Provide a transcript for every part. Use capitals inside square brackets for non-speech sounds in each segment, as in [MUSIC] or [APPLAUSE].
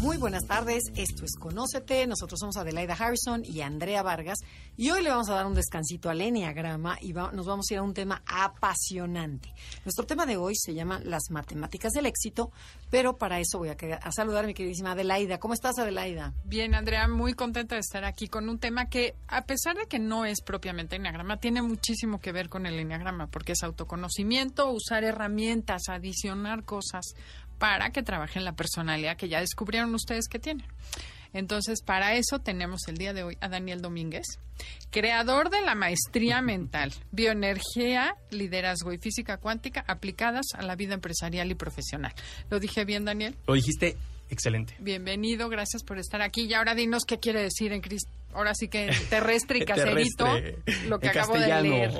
Muy buenas tardes, esto es Conócete, nosotros somos Adelaida Harrison y Andrea Vargas y hoy le vamos a dar un descansito al Enneagrama y nos vamos a ir a un tema apasionante. Nuestro tema de hoy se llama las matemáticas del éxito, pero para eso voy a, a saludar a mi queridísima Adelaida. ¿Cómo estás Adelaida? Bien Andrea, muy contenta de estar aquí con un tema que a pesar de que no es propiamente Enneagrama, tiene muchísimo que ver con el Enneagrama porque es autoconocimiento, usar herramientas, adicionar cosas para que trabajen la personalidad que ya descubrieron ustedes que tienen. Entonces, para eso tenemos el día de hoy a Daniel Domínguez, creador de la maestría mental, bioenergía, liderazgo y física cuántica aplicadas a la vida empresarial y profesional. ¿Lo dije bien, Daniel? Lo dijiste excelente. Bienvenido, gracias por estar aquí. Y ahora dinos qué quiere decir en Cristo ahora sí que [LAUGHS] terrestre y caserito, lo que acabo de leer.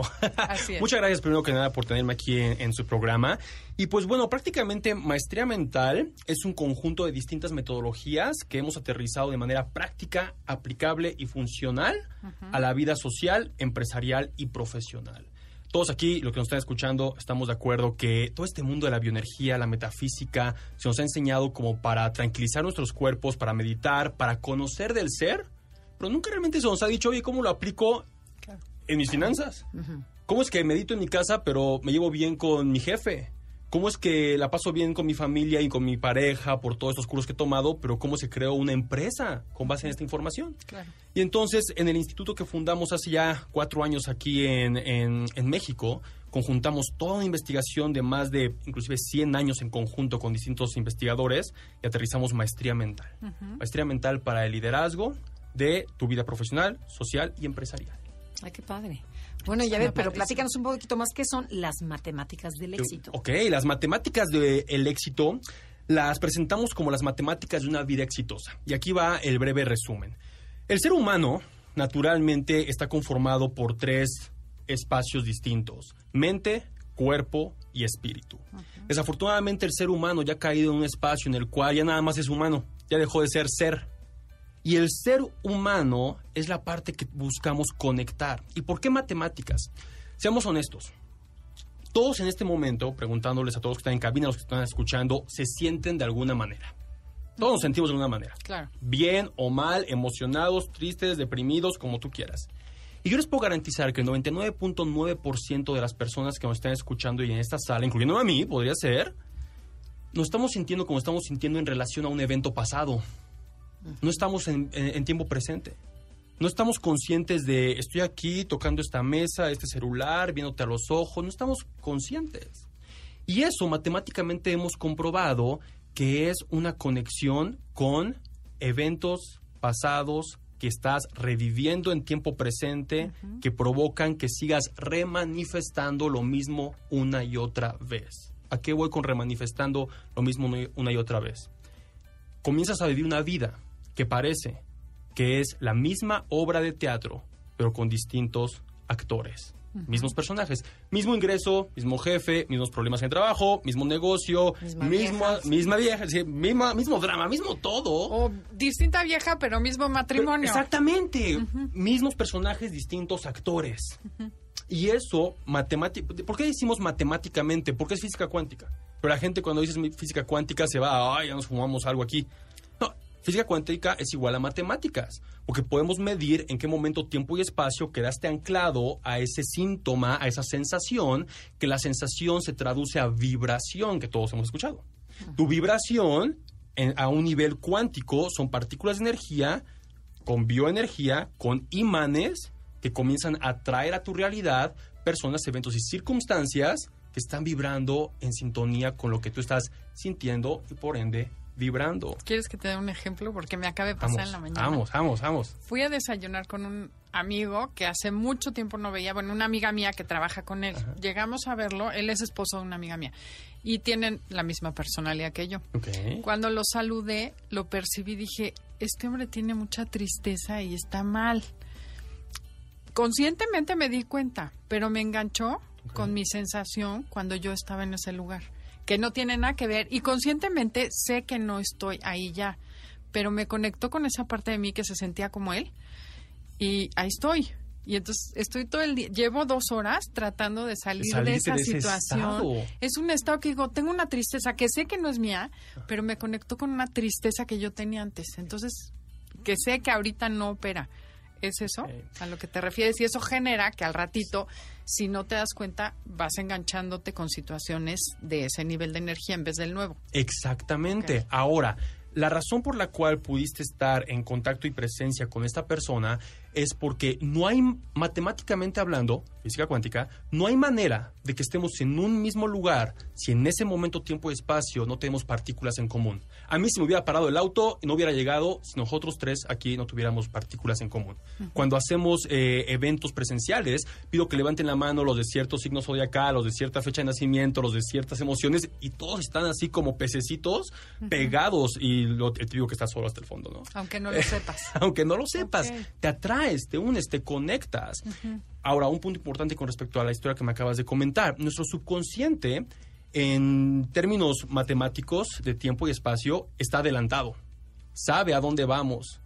Muchas gracias primero que nada por tenerme aquí en, su programa. Y pues bueno, prácticamente Maestría Mental es un conjunto de distintas metodologías que hemos aterrizado de manera práctica, aplicable y funcional a la vida social, empresarial y profesional. Todos aquí, lo que nos están escuchando, estamos de acuerdo que todo este mundo de la bioenergía, la metafísica, se nos ha enseñado como para tranquilizar nuestros cuerpos, para meditar, para conocer del ser, pero nunca realmente se nos ha dicho, oye, ¿cómo lo aplico en mis finanzas? ¿Cómo es que medito en mi casa, pero me llevo bien con mi jefe? ¿Cómo es que la paso bien con mi familia y con mi pareja por todos estos cursos que he tomado, pero cómo se creó una empresa con base en esta información? Y entonces, en el instituto que fundamos hace ya cuatro años aquí en, en, México, conjuntamos toda una investigación de más de inclusive 100 años en conjunto con distintos investigadores y aterrizamos maestría mental. Maestría mental para el liderazgo, de tu vida profesional, social y empresarial. Ay, qué padre. Bueno, ya ver, pero platícanos un poquito más qué son las matemáticas del éxito. Ok, las matemáticas del éxito las presentamos como las matemáticas de una vida exitosa. Y aquí va el breve resumen. El ser humano, naturalmente, está conformado por tres espacios distintos. Mente, cuerpo y espíritu. Desafortunadamente el ser humano ya ha caído en un espacio en el cual ya nada más es humano, ya dejó de ser ser y el ser humano es la parte que buscamos conectar. ¿Y por qué matemáticas? Seamos honestos. Todos en este momento, preguntándoles a todos que están en cabina, los que están escuchando, se sienten de alguna manera. Todos nos sentimos de alguna manera. Claro. Bien o mal, emocionados, tristes, deprimidos, como tú quieras. Y yo les puedo garantizar que el 99.9% de las personas que nos están escuchando y en esta sala, incluyendo a mí, podría ser, nos estamos sintiendo como estamos sintiendo en relación a un evento pasado no estamos en, tiempo presente. No estamos conscientes de estoy aquí tocando esta mesa, este celular, viéndote a los ojos, no estamos conscientes. Y eso matemáticamente hemos comprobado que es una conexión con eventos pasados que estás reviviendo en tiempo presente, que provocan que sigas remanifestando lo mismo una y otra vez. ¿A qué voy con remanifestando lo mismo una y otra vez? Comienzas a vivir una vida que parece que es la misma obra de teatro, pero con distintos actores. Mismos personajes, mismo ingreso, mismo jefe, mismos problemas en el trabajo, mismo negocio, misma misma vieja mismo drama, mismo todo. O distinta vieja, pero mismo matrimonio. exactamente, mismos personajes, distintos actores. Y eso, ¿por qué decimos matemáticamente? Porque es física cuántica. Pero la gente cuando dices física cuántica se va, ay, ya nos fumamos algo aquí. Física cuántica es igual a matemáticas, porque podemos medir en qué momento, tiempo y espacio quedaste anclado a ese síntoma, a esa sensación, que la sensación se traduce a vibración, que todos hemos escuchado. Tu vibración a un nivel cuántico son partículas de energía con bioenergía, con imanes que comienzan a traer a tu realidad personas, eventos y circunstancias que están vibrando en sintonía con lo que tú estás sintiendo y por ende vibrando. ¿Quieres que te dé un ejemplo? Porque me acaba de pasar en la mañana. Vamos, vamos, vamos. Fui a desayunar con un amigo que hace mucho tiempo no veía, bueno, una amiga mía que trabaja con él. Llegamos a verlo, él es esposo de una amiga mía y tienen la misma personalidad que yo. Cuando lo saludé, lo percibí, dije, este hombre tiene mucha tristeza y está mal. Conscientemente me di cuenta, pero me enganchó con mi sensación cuando yo estaba en ese lugar, que no tiene nada que ver y conscientemente sé que no estoy ahí ya, pero me conectó con esa parte de mí que se sentía como él y ahí estoy. Y entonces estoy todo el día, llevo dos horas tratando de salir de esa de situación. estado. Es un estado que digo, tengo una tristeza que sé que no es mía, pero me conectó con una tristeza que yo tenía antes. Entonces, que sé que ahorita no opera. ¿Es eso a lo que te refieres? Y eso genera que al ratito, si no te das cuenta, vas enganchándote con situaciones de ese nivel de energía en vez del nuevo. Exactamente. Ahora, la razón por la cual pudiste estar en contacto y presencia con esta persona es porque no hay, matemáticamente hablando, física cuántica, no hay manera de que estemos en un mismo lugar si en ese momento, tiempo y espacio no tenemos partículas en común. A mí si me hubiera parado el auto no hubiera llegado si nosotros tres aquí no tuviéramos partículas en común. Cuando hacemos eh, eventos presenciales, pido que levanten la mano los de cierto signo zodiacal, los de cierta fecha de nacimiento, los de ciertas emociones y todos están así como pececitos pegados y lo, te digo que está solo hasta el fondo, ¿no? Aunque no lo [LAUGHS] sepas. Aunque no lo sepas, te atraes, te unes, te conectas. Ahora, un punto importante con respecto a la historia que me acabas de comentar. Nuestro subconsciente, en términos matemáticos de tiempo y espacio, está adelantado. Sabe a dónde vamos,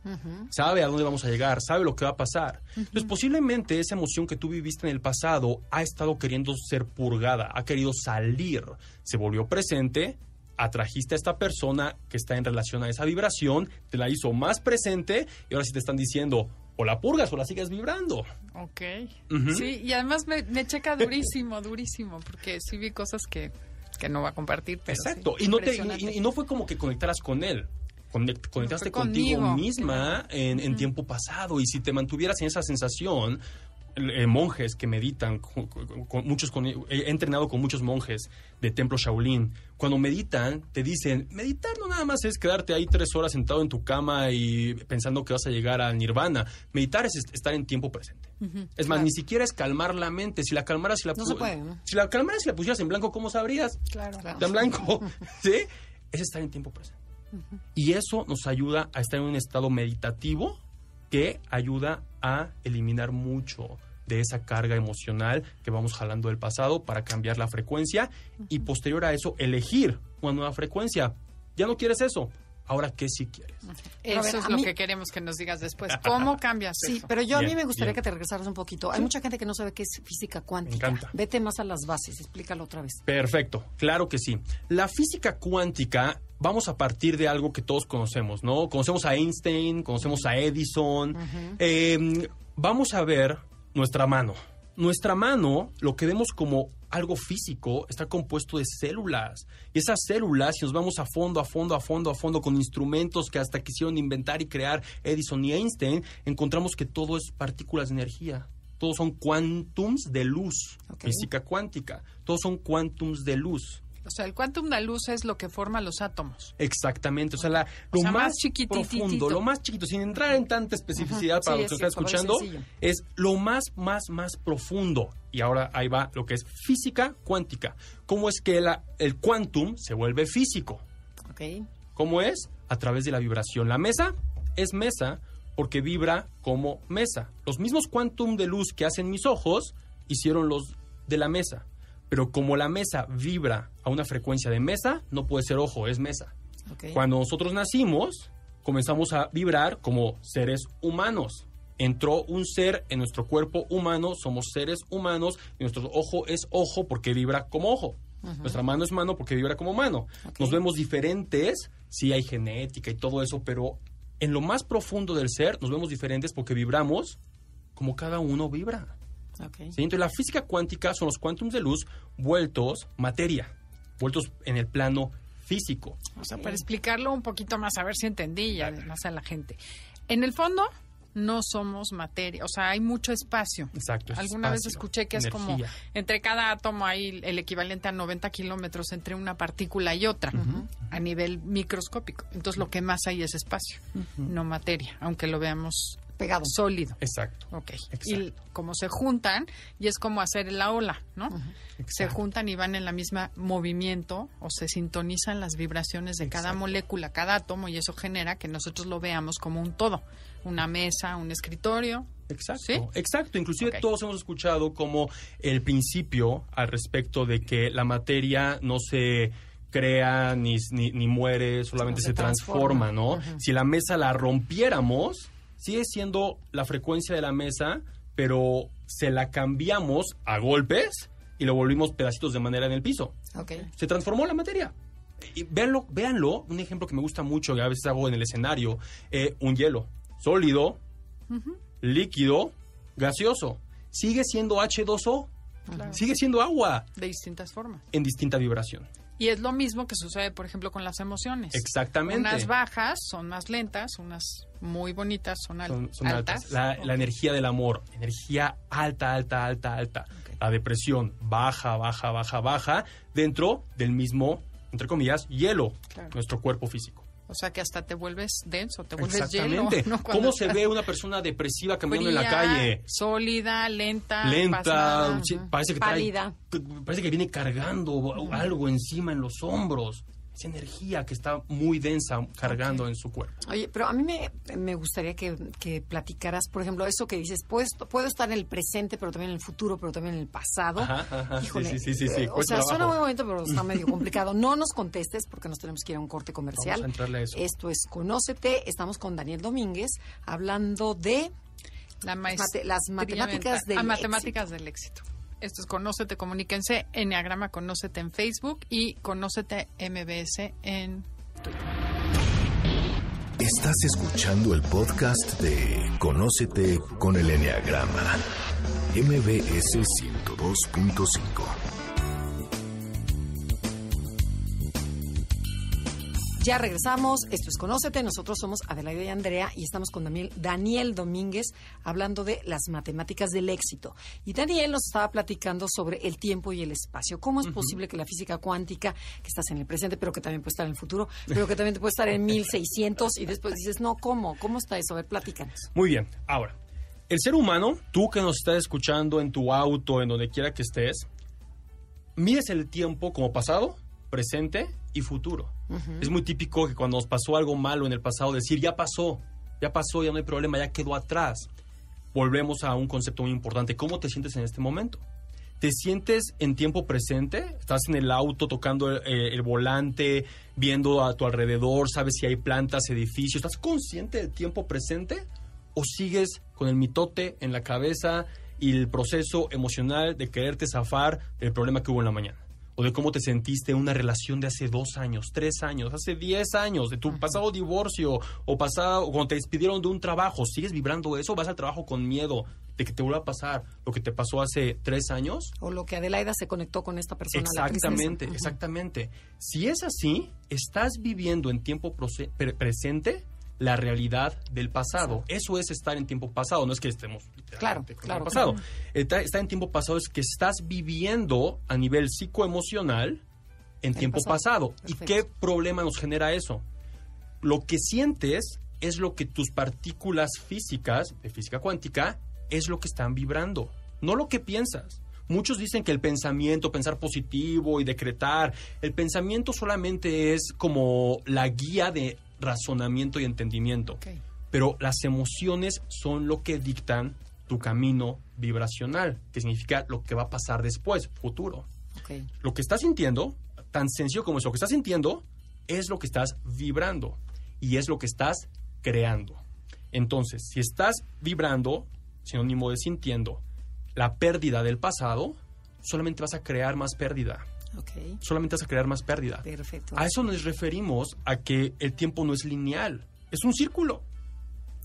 sabe a dónde vamos a llegar, sabe lo que va a pasar. Entonces, posiblemente esa emoción que tú viviste en el pasado ha estado queriendo ser purgada, ha querido salir, se volvió presente, atrajiste a esta persona que está en relación a esa vibración, te la hizo más presente y ahora sí te están diciendo o la purgas o la sigues vibrando. Ok. Sí, y además me, me checa durísimo, durísimo, porque sí vi cosas que, que no va a compartir. Pero sí, Exacto. y, no te, y, y no fue como que conectaras con él. Conect- conectaste contigo conmigo. misma en, en tiempo pasado. Y si te mantuvieras en esa sensación, eh, monjes que meditan, con, con- muchos con- he entrenado con muchos monjes de templo Shaolin. Cuando meditan, te dicen, meditar no nada más es quedarte ahí tres horas sentado en tu cama y pensando que vas a llegar al nirvana. Meditar es est- estar en tiempo presente. Es más, claro. ni siquiera es calmar la mente. Si la calmaras, si la No pu- se puede, ¿no? Si la calmaras y la pusieras en blanco, ¿cómo sabrías? Claro. Está en blanco, [LAUGHS] ¿sí? Es estar en tiempo presente. Y eso nos ayuda a estar en un estado meditativo que ayuda a eliminar mucho de esa carga emocional que vamos jalando del pasado para cambiar la frecuencia y posterior a eso elegir una nueva frecuencia. Ya no quieres eso. Ahora, ¿qué sí quieres? Ver, Eso es lo mí- que queremos que nos digas después. [LAUGHS] ¿Cómo cambias Sí, eso? pero yo a mí me gustaría bien. que te regresaras un poquito. Hay mucha gente que no sabe qué es física cuántica. encanta. Vete más a las bases, explícalo otra vez. Perfecto, claro que sí. La física cuántica, vamos a partir de algo que todos conocemos, ¿no? Conocemos a Einstein, conocemos a Edison. Eh, vamos a ver nuestra mano. Nuestra mano, lo que vemos como algo físico, está compuesto de células. Y esas células, si nos vamos a fondo, a fondo, a fondo, a fondo, con instrumentos que hasta quisieron inventar y crear Edison y Einstein, encontramos que todo es partículas de energía. Todos son quantums de luz. Física cuántica. Todos son quantums de luz. O sea, el quantum de luz es lo que forma los átomos. Exactamente, o sea, la, O lo sea, más más, profundo, lo más chiquito, sin entrar en tanta especificidad para sí, los que es están escuchando, es lo más, más, más profundo. Y ahora ahí va lo que es física cuántica. ¿Cómo es que la- el quantum se vuelve físico? ¿Ok? ¿Cómo es? A través de la vibración. La mesa es mesa porque vibra como mesa. Los mismos quantum de luz que hacen mis ojos hicieron los de la mesa. Pero como la mesa vibra a una frecuencia de mesa, no puede ser ojo, es mesa. Cuando nosotros nacimos, comenzamos a vibrar como seres humanos. Entró un ser en nuestro cuerpo humano, somos seres humanos, y nuestro ojo es ojo porque vibra como ojo. Nuestra mano es mano porque vibra como mano. Nos vemos diferentes, sí hay genética y todo eso, pero en lo más profundo del ser nos vemos diferentes porque vibramos como cada uno vibra. Ok. ¿sí? Entonces la física cuántica son los cuántums de luz vueltos materia, vueltos en el plano físico. O sea, para explicarlo un poquito más, a ver si entendí y además a la gente. En el fondo, no somos materia, o sea, hay mucho espacio. Exacto. es Alguna vez escuché que es como entre cada átomo hay el equivalente a 90 kilómetros entre una partícula y otra a nivel microscópico. Entonces lo que más hay es espacio, no materia, aunque lo veamos Pegado. Sólido. Exacto. Ok. Exacto. Y como se juntan, y es como hacer la ola, ¿no? Se juntan y van en la misma movimiento o se sintonizan las vibraciones de cada molécula, cada átomo, y eso genera que nosotros lo veamos como un todo. Una mesa, un escritorio. Exacto, ¿Sí? exacto. Inclusive todos hemos escuchado como el principio al respecto de que la materia no se crea ni, ni, ni muere, solamente se se, transforma, transforma. ¿no? Si la mesa la rompiéramos, sigue siendo la frecuencia de la mesa, pero se la cambiamos a golpes y lo volvimos pedacitos de madera en el piso. Ok. Se transformó la materia. Y véanlo, véanlo, un ejemplo que me gusta mucho, que a veces hago en el escenario, eh, un hielo sólido, líquido, gaseoso. Sigue siendo H2O, Claro. sigue siendo agua De distintas formas. en distinta vibración. Y es lo mismo que sucede, por ejemplo, con las emociones. Exactamente. Unas bajas son más lentas, unas muy bonitas son, al- son, son altas. altas. La, la energía del amor, energía alta, alta, alta, alta. La depresión, baja, baja, baja, baja, dentro del mismo, entre comillas, hielo, Claro. nuestro cuerpo físico. O sea que hasta te vuelves denso, te vuelves hielo. Exactamente. [LAUGHS] ¿no? Cuando ¿Cómo se ve una persona depresiva caminando en la fría, calle? Sólida, lenta, lenta, parece que trae- Pálida. que- parece que viene cargando algo encima en los hombros. Esa energía que está muy densa cargando en su cuerpo. Oye, pero a mí me, me gustaría que, que platicaras, por ejemplo, eso que dices, puedo, puedo estar en el presente, pero también en el futuro, pero también en el pasado. Ajá, ajá, sí, Híjole, sí, sí, sí, sí, eh, o sea, suena muy bonito, pero está medio [LAUGHS] complicado. No nos contestes porque nos tenemos que ir a un corte comercial. Vamos a entrarle a eso. Esto es Conócete. Estamos con Daniel Domínguez hablando de La mate- maestría las matemáticas mental. del Ah, matemáticas del éxito. Esto es Conócete, comuníquense, Enneagrama Conócete en Facebook y Conócete MBS en Estás escuchando el podcast de Conócete con el Enneagrama. MBS 102.5. Ya regresamos, esto es Conócete, nosotros somos Adelaida y Andrea y estamos con Daniel, Daniel Domínguez hablando de las matemáticas del éxito. Y Daniel nos estaba platicando sobre el tiempo y el espacio. ¿Cómo es posible que la física cuántica, que estás en el presente, pero que también puede estar en el futuro, [LAUGHS] pero que también puede estar en 1600 y después dices, no, ¿cómo? ¿Cómo está eso? A ver, platícanos. Muy bien. Ahora, el ser humano, tú que nos estás escuchando en tu auto, en donde quiera que estés, mides el tiempo como pasado, presente y futuro. Es muy típico que cuando nos pasó algo malo en el pasado, decir, ya pasó, ya pasó, ya no hay problema, ya quedó atrás. Volvemos a un concepto muy importante. ¿Cómo te sientes en este momento? ¿Te sientes en tiempo presente? ¿Estás en el auto tocando eh, el volante, viendo a tu alrededor, sabes si hay plantas, edificios? ¿Estás consciente del tiempo presente? ¿O sigues con el mitote en la cabeza y el proceso emocional de quererte zafar del problema que hubo en la mañana? ¿O de cómo te sentiste en una relación de hace dos años, tres años, hace diez años, de tu pasado divorcio o pasado, o cuando te despidieron de un trabajo? ¿Sigues vibrando eso? ¿Vas al trabajo con miedo de que te vuelva a pasar lo que te pasó hace tres años? O lo que Adelaida se conectó con esta persona. la Exactamente, tristeza. exactamente. Si es así, estás viviendo en tiempo pre- presente la realidad del pasado. Eso es estar en tiempo pasado, no es que estemos Claro, con claro, el pasado. Está, estar en tiempo pasado es que estás viviendo a nivel psicoemocional en El tiempo pasado. pasado. ¿Y qué problema nos genera eso? Lo que sientes es lo que tus partículas físicas, de física cuántica, es lo que están vibrando, no lo que piensas. Muchos dicen que el pensamiento, pensar positivo y decretar, el pensamiento solamente es como la guía de razonamiento y entendimiento, pero las emociones son lo que dictan tu camino vibracional, que significa lo que va a pasar después, futuro lo que estás sintiendo, tan sencillo como eso, lo que estás sintiendo es lo que estás vibrando y es lo que estás creando. Entonces, si estás vibrando, sinónimo de sintiendo, la pérdida del pasado, solamente vas a crear más pérdida. Solamente vas a crear más pérdida. Perfecto. A eso nos referimos a que el tiempo no es lineal, es un círculo.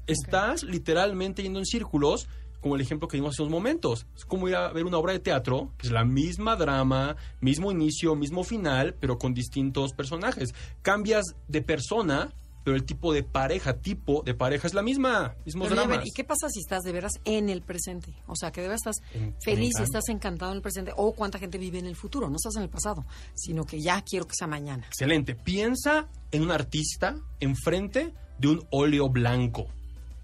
Estás literalmente yendo en círculos, como el ejemplo que dimos hace unos momentos. Es como ir a ver una obra de teatro, que es la misma drama, mismo inicio, mismo final, pero con distintos personajes. Cambias de persona, pero el tipo de pareja, tipo de pareja es la misma, mismos Pero, ver, dramas. ¿y qué pasa si estás de veras en el presente? O sea, que de veras estás feliz y estás encantado en el presente. O cuánta gente vive en el futuro. No estás en el pasado, sino que ya quiero que sea mañana. Excelente. Piensa en un artista enfrente de un óleo blanco.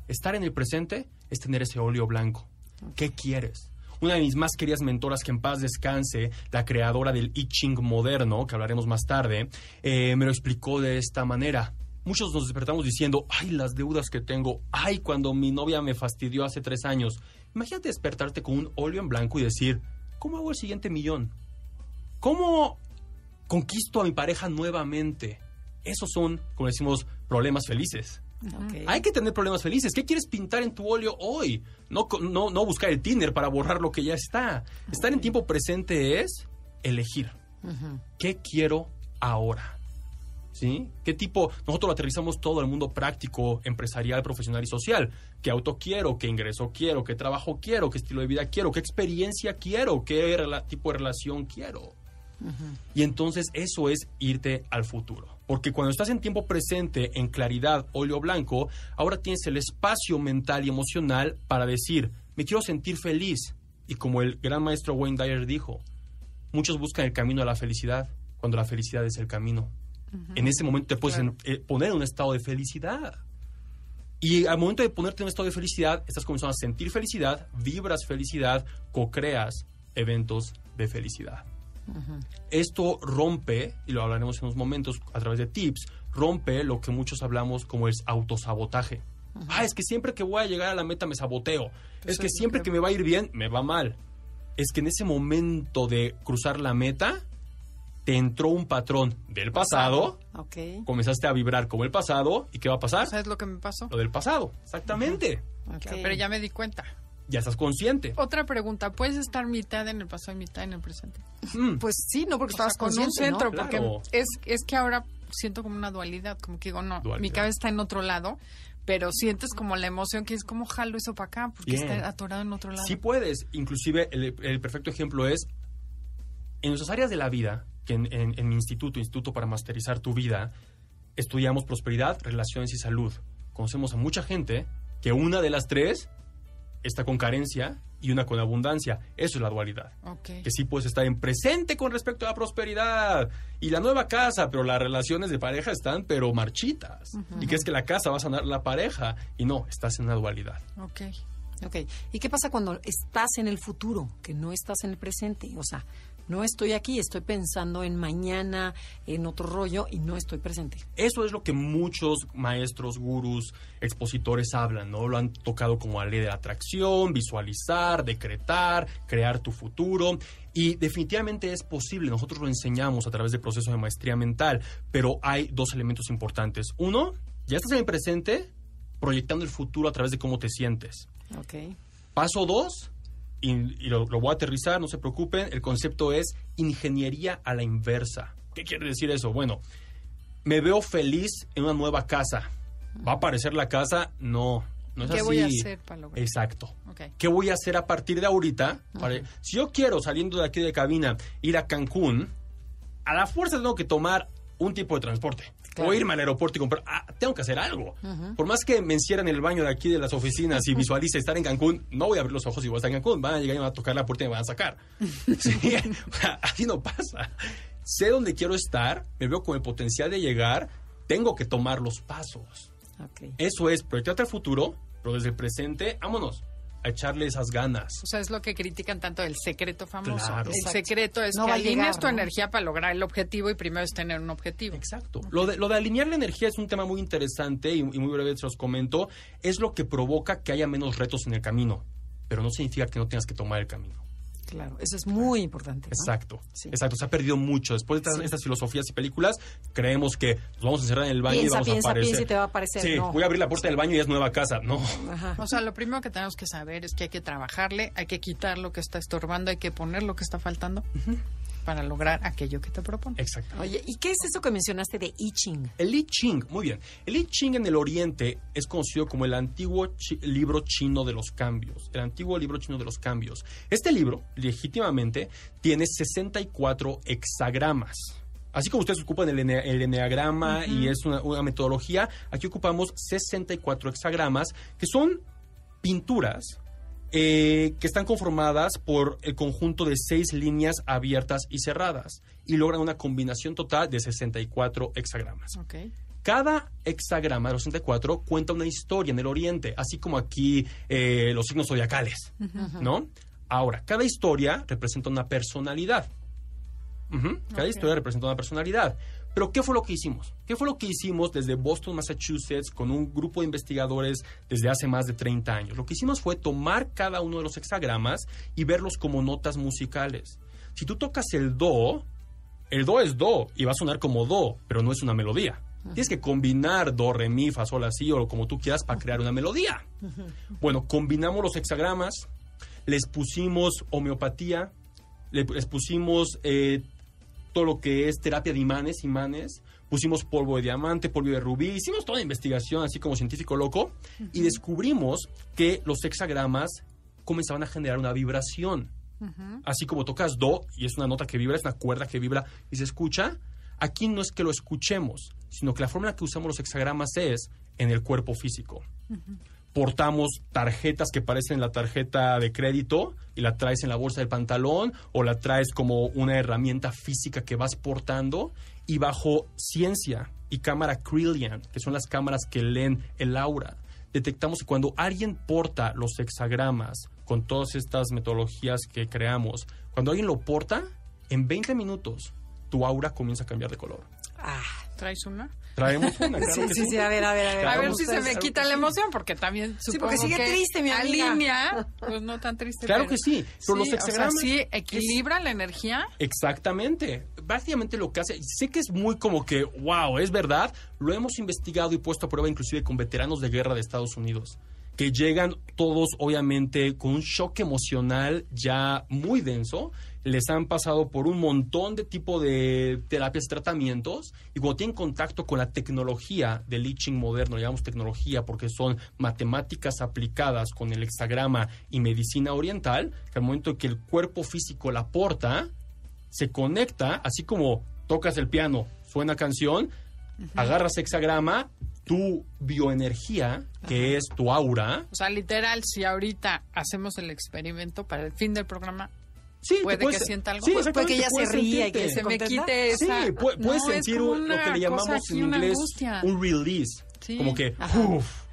Estar en el presente es tener ese óleo blanco. ¿Qué quieres? Una de mis más queridas mentoras, que en paz descanse, la creadora del I Ching moderno, que hablaremos más tarde, eh, me lo explicó de esta manera. Muchos nos despertamos diciendo, ay, las deudas que tengo, ay, cuando mi novia me fastidió hace tres años. Imagínate despertarte con un óleo en blanco y decir, ¿cómo hago el siguiente millón? ¿Cómo conquisto a mi pareja nuevamente? Esos son, como decimos, problemas felices. Hay que tener problemas felices. ¿Qué quieres pintar en tu óleo hoy? No, no, no buscar el tiner para borrar lo que ya está. Estar en tiempo presente es elegir. ¿Qué quiero ahora? ¿Sí? ¿Qué tipo? Nosotros lo aterrizamos todo al mundo práctico, empresarial, profesional y social. ¿Qué auto quiero? ¿Qué ingreso quiero? ¿Qué trabajo quiero? ¿Qué estilo de vida quiero? ¿Qué experiencia quiero? ¿Qué tipo de relación quiero? Y entonces eso es irte al futuro. Porque cuando estás en tiempo presente, en claridad, óleo blanco, ahora tienes el espacio mental y emocional para decir, me quiero sentir feliz. Y como el gran maestro Wayne Dyer dijo, muchos buscan el camino a la felicidad cuando la felicidad es el camino. En ese momento te puedes en- eh, poner en un estado de felicidad. Y al momento de ponerte en un estado de felicidad, estás comenzando a sentir felicidad, vibras felicidad, co-creas eventos de felicidad. Esto rompe, y lo hablaremos en unos momentos a través de tips, rompe lo que muchos hablamos como es autosabotaje. Ah, es que siempre que voy a llegar a la meta me saboteo. es que siempre que me va a ir bien, me va mal. Es que en ese momento de cruzar la meta, te entró un patrón del pasado, Ok. comenzaste a vibrar como el pasado, ¿y qué va a pasar? ¿Sabes lo que me pasó? Lo del pasado, exactamente. ok. Claro, pero ya me di cuenta. Ya estás consciente. Otra pregunta, ¿puedes estar mitad en el pasado y mitad en el presente? Mm, Pues sí, no, porque O sea, estabas con un consciente, ¿no? centro, Claro. porque es, es que ahora siento como una dualidad, como que digo, no, Dualidad. mi cabeza está en otro lado, pero sientes como la emoción que es como jalo eso para acá, porque Bien. está atorado en otro lado. Sí puedes. Inclusive el, el perfecto ejemplo es en nuestras áreas de la vida, que en, en- en mi instituto, Instituto para Masterizar tu Vida, estudiamos prosperidad, relaciones y salud. Conocemos a mucha gente que una de las tres está con carencia y una con abundancia. Eso es la dualidad. Ok. Que sí puedes estar en presente con respecto a la prosperidad y la nueva casa, pero las relaciones de pareja están pero marchitas. Y que es que la casa va a sanar la pareja y no, estás en una dualidad. Ok. Ok. ¿Y qué pasa cuando estás en el futuro, que no estás en el presente? O sea, no estoy aquí, estoy pensando en mañana, en otro rollo y no estoy presente. Eso es lo que muchos maestros, gurús, expositores hablan, ¿no? Lo han tocado como la ley de la atracción, visualizar, decretar, crear tu futuro. Y definitivamente es posible, nosotros lo enseñamos a través del proceso de maestría mental, pero hay dos elementos importantes. Uno, ya estás en el presente proyectando el futuro a través de cómo te sientes. Ok. Paso dos, y, y lo, lo voy a aterrizar, no se preocupen, el concepto es ingeniería a la inversa. ¿Qué quiere decir eso? Bueno, me veo feliz en una nueva casa. ¿Va a aparecer la casa? No, no es ¿Qué así. voy a hacer para lograr? Exacto. ¿Qué voy a hacer a partir de ahorita? Para- si yo quiero, saliendo de aquí de cabina, ir a Cancún, a la fuerza tengo que tomar un tipo de transporte. Claro. O irme al aeropuerto y comprar. Ah, tengo que hacer algo. Por más que me encierren en el baño de aquí de las oficinas y [LAUGHS] visualice estar en Cancún, no voy a abrir los ojos y voy a estar en Cancún. Van a llegar y me van a tocar la puerta y me van a sacar. [LAUGHS] Sí, [LAUGHS] así no pasa. Sé dónde quiero estar, me veo con el potencial de llegar, tengo que tomar los pasos. Eso es proyectarte al futuro, pero desde el presente, vámonos a echarle esas ganas. O sea, es lo que critican tanto el secreto famoso. Claro. El Exacto. secreto es No que va a alinees llegar, tu ¿no? energía para lograr el objetivo y primero es tener un objetivo. Exacto. Lo de, lo de alinear la energía es un tema muy interesante y, y muy breve se los comento. Es lo que provoca que haya menos retos en el camino, pero no significa que no tengas que tomar el camino. Claro. Eso es muy importante. ¿no? Exacto. Sí. Exacto. Se ha perdido mucho. Después de estas, Sí. estas filosofías y películas, creemos que nos vamos a encerrar en el baño y Piensa, vamos piensa, a aparecer. piensa y te va a aparecer. Sí, No. voy a abrir la puerta del baño y es nueva casa. No. Ajá. O sea, lo primero que tenemos que saber es que hay que trabajarle, hay que quitar lo que está estorbando, hay que poner lo que está faltando para lograr aquello que te propone. Exacto. Oye, ¿y qué es eso que mencionaste de I Ching? El I Ching, muy bien. El I Ching en el Oriente es conocido como el antiguo chi- libro chino de los cambios. El antiguo libro chino de los cambios. Este libro, legítimamente, tiene 64 hexagramas. Así como ustedes ocupan el, ene- el eneagrama y es una, una metodología, aquí ocupamos 64 hexagramas, que son pinturas eh, que están conformadas por el conjunto de seis líneas abiertas y cerradas y logran una combinación total de 64 hexagramas. Cada hexagrama de los 64 cuenta una historia en el oriente, así como aquí eh, los signos zodiacales, ¿no? Ahora, cada historia representa una personalidad. Cada historia representa una personalidad. Pero, ¿qué fue lo que hicimos? ¿Qué fue lo que hicimos desde Boston, Massachusetts, con un grupo de investigadores desde hace más de 30 años? Lo que hicimos fue tomar cada uno de los hexagramas y verlos como notas musicales. Si tú tocas el do, el do es do y va a sonar como do, pero no es una melodía. Tienes que combinar do, re, mi, fa, sol, así o como tú quieras para crear una melodía. Bueno, combinamos los hexagramas, les pusimos homeopatía, le- les pusimos eh, todo lo que es terapia de imanes, imanes, pusimos polvo de diamante, polvo de rubí, hicimos toda la investigación así como científico loco y descubrimos que los hexagramas comenzaban a generar una vibración. Así como tocas do y es una nota que vibra, es una cuerda que vibra y se escucha, aquí no es que lo escuchemos, sino que la forma en la que usamos los hexagramas es en el cuerpo físico portamos tarjetas que parecen la tarjeta de crédito y la traes en la bolsa del pantalón o la traes como una herramienta física que vas portando y bajo ciencia y cámara Crillian, que son las cámaras que leen el aura, detectamos que cuando alguien porta los hexagramas con todas estas metodologías que creamos, cuando alguien lo porta, en 20 minutos tu aura comienza a cambiar de color. Ah, ¿Traes una? Traemos una, claro [LAUGHS] sí, sí, sí, a ver, a ver, a ver. A ver si se me quita la emoción, porque también Sí, porque sigue que triste, mi amiga. alinea, pues no tan triste. Claro pero- que sí, pero los o sea, hexagramas es- equilibra la energía. Exactamente. Básicamente lo que hace, sé que es muy como que, wow, es verdad, lo hemos investigado y puesto a prueba inclusive con veteranos de guerra de Estados Unidos, que llegan todos obviamente con un shock emocional ya muy denso, les han pasado por un montón de tipo de terapias tratamientos, y cuando tienen contacto con la tecnología del leaching moderno, llamamos tecnología porque son matemáticas aplicadas con el hexagrama y medicina oriental, que al momento que el cuerpo físico la aporta, se conecta, así como tocas el piano, suena canción, agarras hexagrama, tu bioenergía, que es tu aura, O sea, literal, si ahorita hacemos el experimento para el fin del programa, sí, Puede puedes- que sienta algo. sí, Puede- puede que ella se ría y que se me quite Sí, esa... pu- puedes No, es sentir un- lo una que le cosa llamamos aquí, en una inglés angustia. un release. Sí. Como que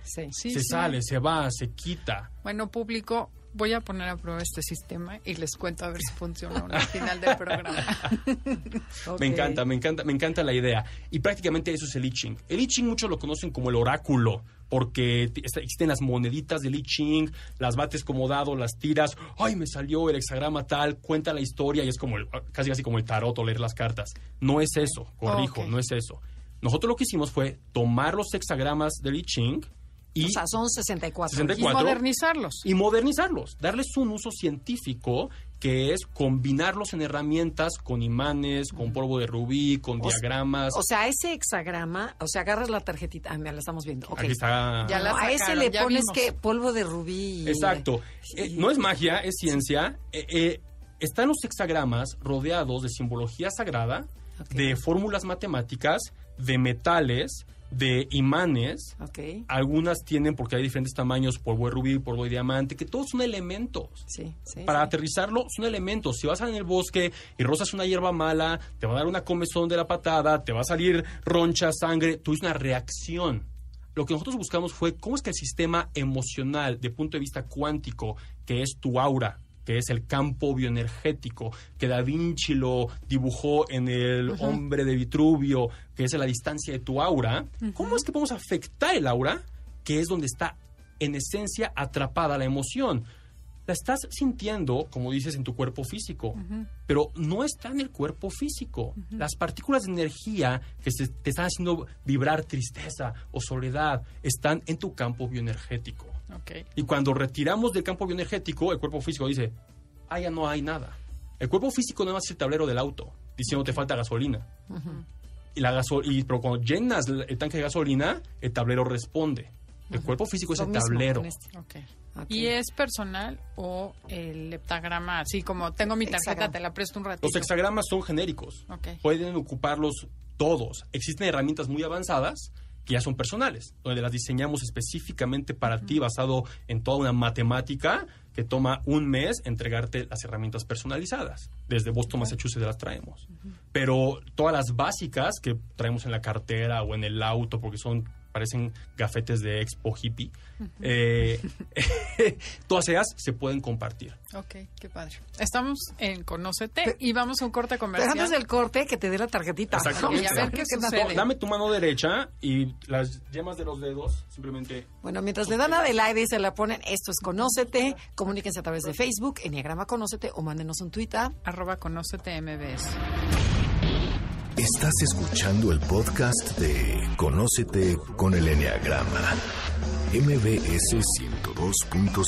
Sí. Sí, se sí. sale, se va, se quita. Bueno, público, voy a poner a prueba este sistema y les cuento a ver si funciona al final del programa. [LAUGHS] Me encanta, me encanta, me encanta la idea. Y prácticamente eso es el I Ching. El I Ching muchos lo conocen como el oráculo, porque existen las moneditas del I Ching, las bates como dado, las tiras, ay, me salió el hexagrama tal, cuenta la historia y es como el- casi casi como el tarot o leer las cartas. No es eso, corrijo, no es eso. Nosotros lo que hicimos fue tomar los hexagramas del I Ching y O sea, son 64. 64. y Cuatro. modernizarlos. y modernizarlos, darles un uso científico que es combinarlos en herramientas con imanes, con polvo de rubí, con O diagramas. O sea, ese hexagrama, o sea, agarras la tarjetita. Ah, mira, la estamos viendo. Ok. Aquí está. Ya la No, a ese le pones que polvo de rubí. Exacto. Sí. Eh, no es magia, es ciencia. Eh, eh, están los hexagramas rodeados de simbología sagrada, de fórmulas matemáticas, de metales, de imanes. Algunas tienen, porque hay diferentes tamaños, polvo de rubí, polvo de diamante, que todos son elementos. Sí, sí. Para sí. aterrizarlo son elementos. Si vas en el bosque y rozas una hierba mala, te va a dar una comezón de la patada, te va a salir roncha, sangre, tú es una reacción. Lo que nosotros buscamos fue cómo es que el sistema emocional, de punto de vista cuántico, que es tu aura, que es el campo bioenergético, que Da Vinci lo dibujó en el hombre de Vitruvio, que es la distancia de tu aura, ¿cómo es que podemos afectar el aura, que es donde está en esencia atrapada la emoción? la estás sintiendo, como dices, en tu cuerpo físico, pero no está en el cuerpo físico. Las partículas de energía que se- te están haciendo vibrar tristeza o soledad están en tu campo bioenergético. Ok. Y cuando retiramos del campo bioenergético, el cuerpo físico dice, ah, ya no hay nada. El cuerpo físico no es el tablero del auto, diciendo te falta gasolina. Y la gaso y, pero cuando llenas el tanque de gasolina, el tablero responde. El cuerpo físico es Lo el tablero. este. ¿Y es personal o el heptagrama? Así como tengo mi tarjeta, Hexagrama. te la presto un ratito. Los hexagramas son genéricos. Pueden ocuparlos todos. Existen herramientas muy avanzadas que ya son personales, donde las diseñamos específicamente para ti basado en toda una matemática que toma un mes entregarte las herramientas personalizadas. Desde Boston, Massachusetts las traemos. Pero todas las básicas que traemos en la cartera o en el auto, porque son parecen gafetes de expo hippie, eh, [LAUGHS] [LAUGHS] todas ellas se pueden compartir. Ok, qué padre. Estamos en Conócete y vamos a un corte Pero comercial. antes del corte, que te dé la tarjetita. Exactamente. Y a ver qué sucede. Dame tu mano derecha y las yemas de los dedos simplemente Bueno, mientras le dan a Adelaide y se la ponen, esto es Conócete, comuníquense a través de Facebook, Enneagrama Conócete, o mándenos un a Arroba Conócete MBS. Estás escuchando el podcast de Conócete con el Enneagrama. MBS 102.5.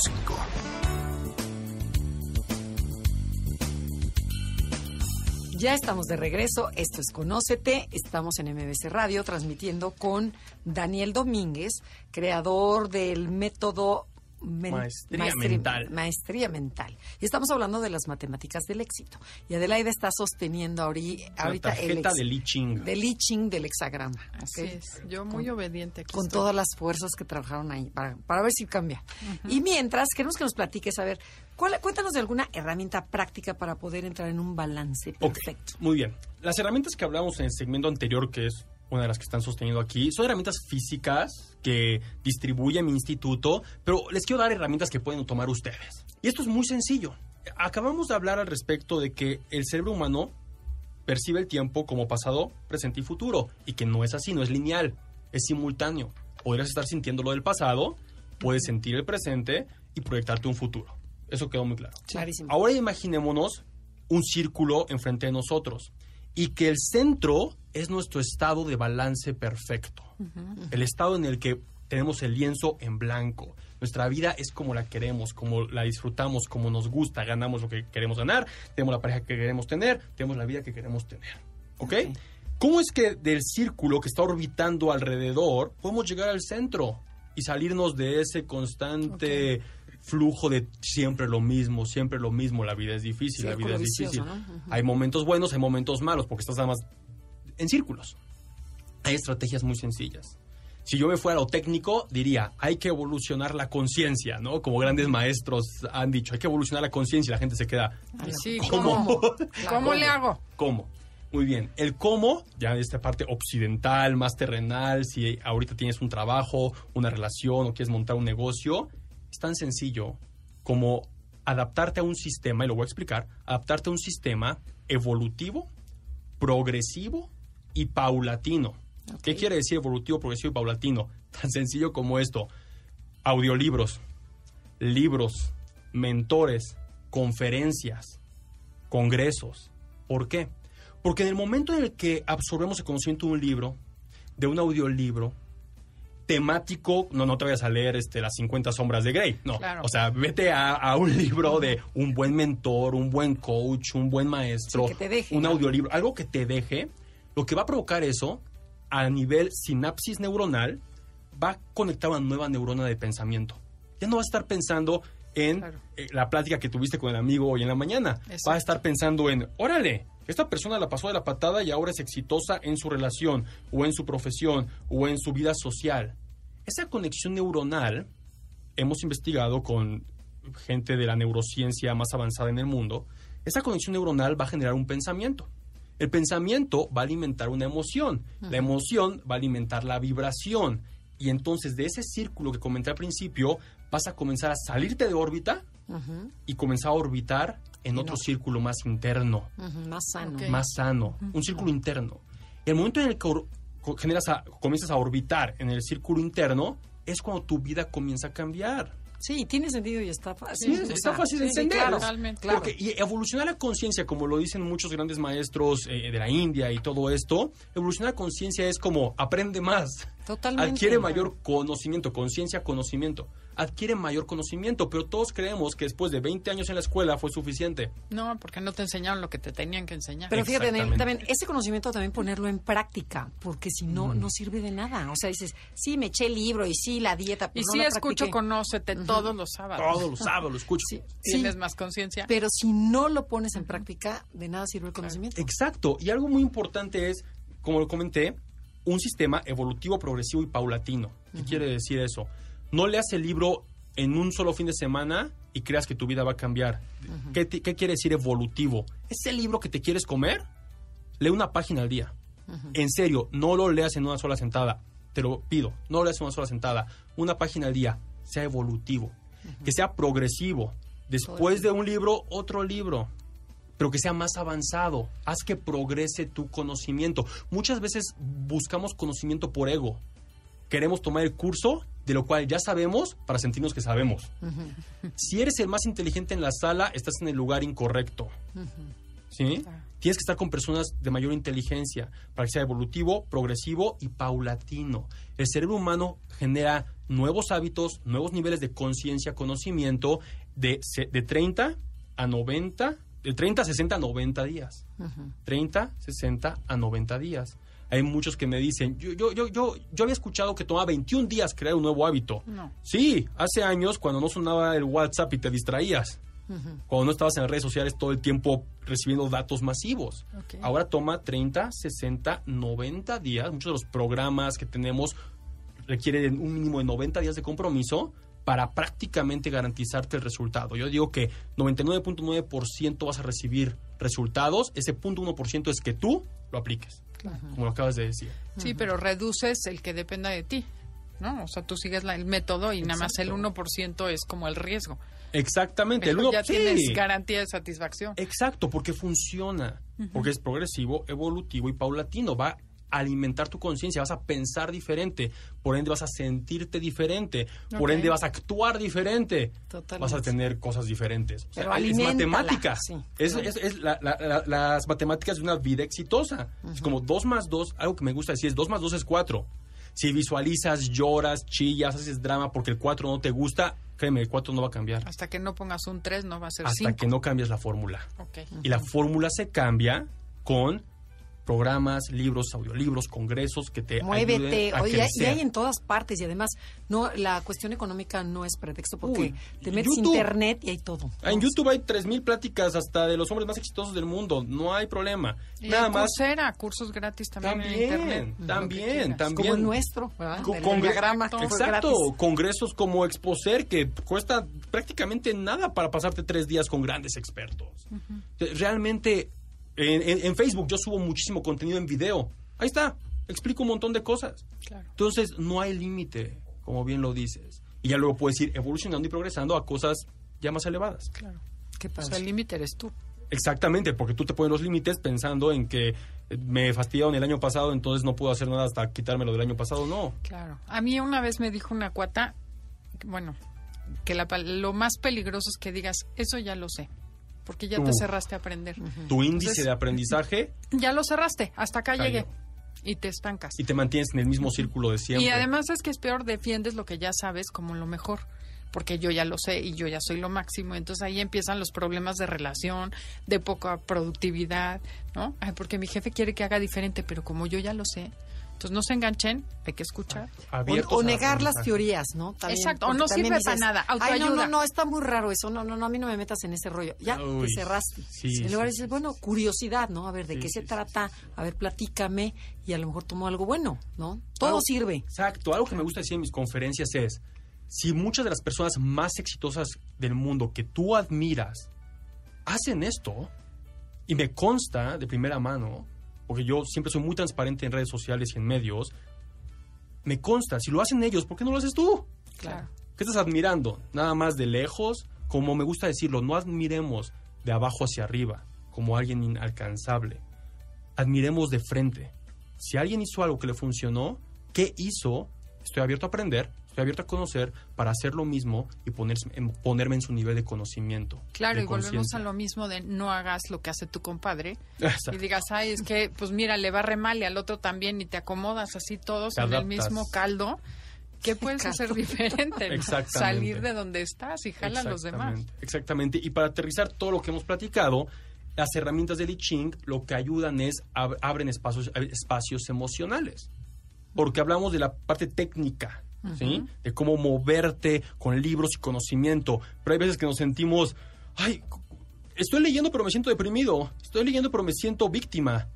Ya estamos de regreso, esto es Conócete, estamos en MBC Radio transmitiendo con Daniel Domínguez, creador del método men- Maestría mental. Maestría mental. Y estamos hablando de las matemáticas del éxito. Y Adelaide está sosteniendo ahorita el tarjeta ex- de Li Ching. del I Ching del hexagrama. Así es. Yo muy obediente aquí. con estoy. todas las fuerzas que trabajaron ahí para, para ver si cambia. Y mientras, queremos que nos platiques, a ver, ¿cuál, cuéntanos de alguna herramienta práctica para poder entrar en un balance perfecto. Muy bien. Las herramientas que hablamos en el segmento anterior, que es una de las que están sosteniendo aquí, son herramientas físicas que distribuye mi instituto, pero les quiero dar herramientas que pueden tomar ustedes. Y esto es muy sencillo. Acabamos de hablar al respecto de que el cerebro humano percibe el tiempo como pasado, presente y futuro, y que no es así, no es lineal, es simultáneo. Podrías estar sintiendo lo del pasado, puedes sentir el presente y proyectarte un futuro. Eso quedó muy claro. Clarísimo. Ahora imaginémonos un círculo enfrente de nosotros y que el centro es nuestro estado de balance perfecto. El estado en el que tenemos el lienzo en blanco. Nuestra vida es como la queremos, como la disfrutamos, como nos gusta, ganamos lo que queremos ganar, tenemos la pareja que queremos tener, tenemos la vida que queremos tener. ¿Ok? ¿Cómo es que del círculo que está orbitando alrededor podemos llegar al centro y salirnos de ese constante flujo de siempre lo mismo, siempre lo mismo, la vida es difícil, la vida es difícil. Hay momentos buenos, hay momentos malos, porque estás nada más en círculos. Hay estrategias muy sencillas. Si yo me fuera a lo técnico, diría, hay que evolucionar la conciencia, ¿no? Como grandes maestros han dicho, hay que evolucionar la conciencia y la gente se queda, sí, ¿Cómo? ¿cómo? [LAUGHS] ¿Cómo le hago? ¿Cómo? Muy bien. El cómo, ya en esta parte occidental, más terrenal, si ahorita tienes un trabajo, una relación o quieres montar un negocio, es tan sencillo como adaptarte a un sistema, y lo voy a explicar, adaptarte a un sistema evolutivo, progresivo y paulatino. ¿Qué quiere decir evolutivo, progresivo y paulatino? [LAUGHS] Tan sencillo como esto. Audiolibros, libros, mentores, conferencias, congresos. ¿Por qué? Porque en el momento en el que absorbemos el conocimiento de un libro, de un audiolibro, temático, no, no te vayas a leer este, las 50 sombras de Grey, no. Claro. O sea, vete a, a un [LAUGHS] libro de un buen mentor, un buen coach, un buen maestro, Sí, que te deje, un ¿no? audiolibro, algo que te deje, lo que va a provocar eso a nivel sinapsis neuronal va a conectar una nueva neurona de pensamiento. Ya no vas a estar pensando en Claro. eh, la plática que tuviste con el amigo hoy en la mañana. Vas a estar pensando en, órale, esta persona la pasó de la patada y ahora es exitosa en su relación, o en su profesión, o en su vida social. Esa conexión neuronal, hemos investigado con gente de la neurociencia más avanzada en el mundo, esa conexión neuronal va a generar un pensamiento. El pensamiento va a alimentar una emoción. La emoción va a alimentar la vibración. Y entonces de ese círculo que comenté al principio, vas a comenzar a salirte de órbita Ujú, y comenzar a orbitar en otro otro. círculo más interno, ujú, más sano. Ok. más sano, un círculo interno. El momento en el que generas a- comienzas a orbitar en el círculo interno, es cuando tu vida comienza a cambiar. Sí, tiene sentido y está fácil. Sí, O está sea, fácil de sí, sí, entender. claro, Totalmente. claro. Porque, y evolucionar la conciencia, como lo dicen muchos grandes maestros eh, de la India y todo esto, evolucionar la conciencia es como aprende más, Totalmente. adquiere mayor conocimiento, conciencia, conocimiento, adquiere mayor conocimiento, pero todos creemos que después de 20 años en la escuela fue suficiente. No, porque no te enseñaron lo que te tenían que enseñar. Pero fíjate, también ese conocimiento también ponerlo en práctica, porque si no, no sirve de nada. O sea, dices, sí, me eché el libro y sí, la dieta, y pero sí no la escucho practiqué. Conócete todos los sábados. Todos los sábados lo escucho. Sí, Tienes sí, más conciencia. pero si no lo pones en práctica, de nada sirve el conocimiento. Exacto. Y algo muy importante es, como lo comenté, un sistema evolutivo, progresivo y paulatino. ¿Qué quiere decir eso? No leas el libro en un solo fin de semana y creas que tu vida va a cambiar. ¿Qué, qué quiere decir evolutivo? Ese libro que te quieres comer, lee una página al día. En serio, no lo leas en una sola sentada. Te lo pido, no lo leas en una sola sentada. Una página al día. Sea evolutivo. Que sea progresivo. Después de un libro, otro libro. Pero que sea más avanzado. Haz que progrese tu conocimiento. Muchas veces buscamos conocimiento por ego. Queremos tomar el curso de lo cual ya sabemos para sentirnos que sabemos. Si eres el más inteligente en la sala, estás en el lugar incorrecto. ¿Sí? Tienes que estar con personas de mayor inteligencia para que sea evolutivo, progresivo y paulatino. El cerebro humano genera nuevos hábitos, nuevos niveles de conciencia, conocimiento de, de 30 a 90, de 30 a 60 a 90 días. 30, 60 a 90 días. Hay muchos que me dicen, yo, yo, yo, yo, yo había escuchado que tomaba 21 días crear un nuevo hábito. No. Sí, hace años cuando no sonaba el WhatsApp y te distraías. Cuando no estabas en las redes sociales todo el tiempo recibiendo datos masivos. Ahora toma 30, 60, 90 días. Muchos de los programas que tenemos requieren un mínimo de 90 días de compromiso para prácticamente garantizarte el resultado. Yo digo que 99.9% vas a recibir resultados. Ese 0.1% es que tú lo apliques, como lo acabas de decir. Sí, pero reduces el que dependa de ti, ¿no? O sea, tú sigues la- el método y nada más el Exacto. 1% es como el riesgo. Exactamente. El Pero uno, ya sí. tienes garantía de satisfacción. Exacto, porque funciona. Porque es progresivo, evolutivo y paulatino. Va a alimentar tu conciencia, vas a pensar diferente, por ende vas a sentirte diferente, por ende vas a actuar diferente, Totalmente. vas a tener cosas diferentes. O sea, es matemática. sí. Es, es- es la- la- la- las matemáticas de una vida exitosa. Es como 2 más 2, algo que me gusta decir es 2 más 2 es 4. Si visualizas, lloras, chillas, haces drama porque el 4 no te gusta, créeme, el 4 no va a cambiar. Hasta que no pongas un 3 no va a ser Hasta 5. que no cambies la fórmula. Y la fórmula se cambia con programas, libros, audiolibros, congresos que te Muévete, ayuden a oye, y crecer. hay en todas partes y además no la cuestión económica no es pretexto porque Uy, te metes YouTube. internet y hay todo. En YouTube hay 3.000 pláticas hasta de los hombres más exitosos del mundo. No hay problema. Y Nada más. Coursera, cursos gratis también, en También, internet. También, también. Como el nuestro, ¿verdad? Co- Del congre- Enneagrama, que fue Exacto, gratis. congresos como Exposer que cuesta prácticamente nada para pasarte tres días con grandes expertos. Realmente, en, en- en Facebook yo subo muchísimo contenido en video. Ahí está, explico un montón de cosas. Claro. Entonces, no hay límite, como bien lo dices. Y ya luego puedes ir evolucionando y progresando a cosas ya más elevadas. Claro. Qué O sea, el límite eres tú. Exactamente, porque tú te pones los límites pensando en que me fastidiaron el año pasado, entonces no puedo hacer nada hasta quitármelo del año pasado. No. Claro. A mí una vez me dijo una cuata, bueno, que la pal- lo más peligroso es que digas, eso ya lo sé, porque ya te Uf. cerraste a aprender. Tu índice Entonces- de aprendizaje [LAUGHS] Ya lo cerraste, hasta acá Cayó. llegué. Y te estancas. y te mantienes en el mismo círculo de siempre. Y además es que es peor, defiendes lo que ya sabes como lo mejor, porque yo ya lo sé y yo ya soy lo máximo. Entonces ahí empiezan los problemas de relación, de poca productividad, ¿no? Ay, porque mi jefe quiere que haga diferente, pero como yo ya lo sé. Entonces no se enganchen, hay que escuchar. Abiertos O, negar las teorías, ¿no? También, Exacto, o no sirve para nada, Ay, no, no, autoayuda". no, está muy raro eso. No, no, no, a mí no me metas en ese rollo. Ya, Uy, te cerraste. sí, en lugar de sí, decir, bueno, curiosidad, ¿no? A ver, ¿de Sí, qué sí, se sí, trata? A ver, platícame y a lo mejor tomo algo bueno, ¿no? Todo Algo- sirve. Exacto. Algo que me gusta decir en mis conferencias es, si muchas de las personas más exitosas del mundo que tú admiras hacen esto, y me consta de primera mano, porque yo siempre soy muy transparente en redes sociales y en medios, me consta, si lo hacen ellos, ¿por qué no lo haces tú? Claro. ¿Qué estás admirando? Nada más de lejos, como me gusta decirlo, no admiremos de abajo hacia arriba, como alguien inalcanzable. Admiremos de frente. Si alguien hizo algo que le funcionó, ¿qué hizo? Estoy abierto a aprender, estoy abierto a conocer para hacer lo mismo y ponerse- en- ponerme en su nivel de conocimiento. Claro, de y volvemos a lo mismo de no hagas lo que hace tu compadre Exacto. y digas, ay, es que, pues mira, le va re mal y al otro también y te acomodas así todos Te en el mismo caldo. ¿Qué puedes hacer diferente? [LAUGHS] no? Exactamente. Salir de donde estás y jala a los demás. Exactamente, Exactamente. Y para aterrizar todo lo que hemos platicado, las herramientas del I Ching lo que ayudan es ab- abren espacios, espacios emocionales. Porque hablamos de la parte técnica, ¿sí? De cómo moverte con libros y conocimiento. Pero hay veces que nos sentimos, ay, estoy leyendo pero me siento deprimido. Estoy leyendo pero me siento víctima.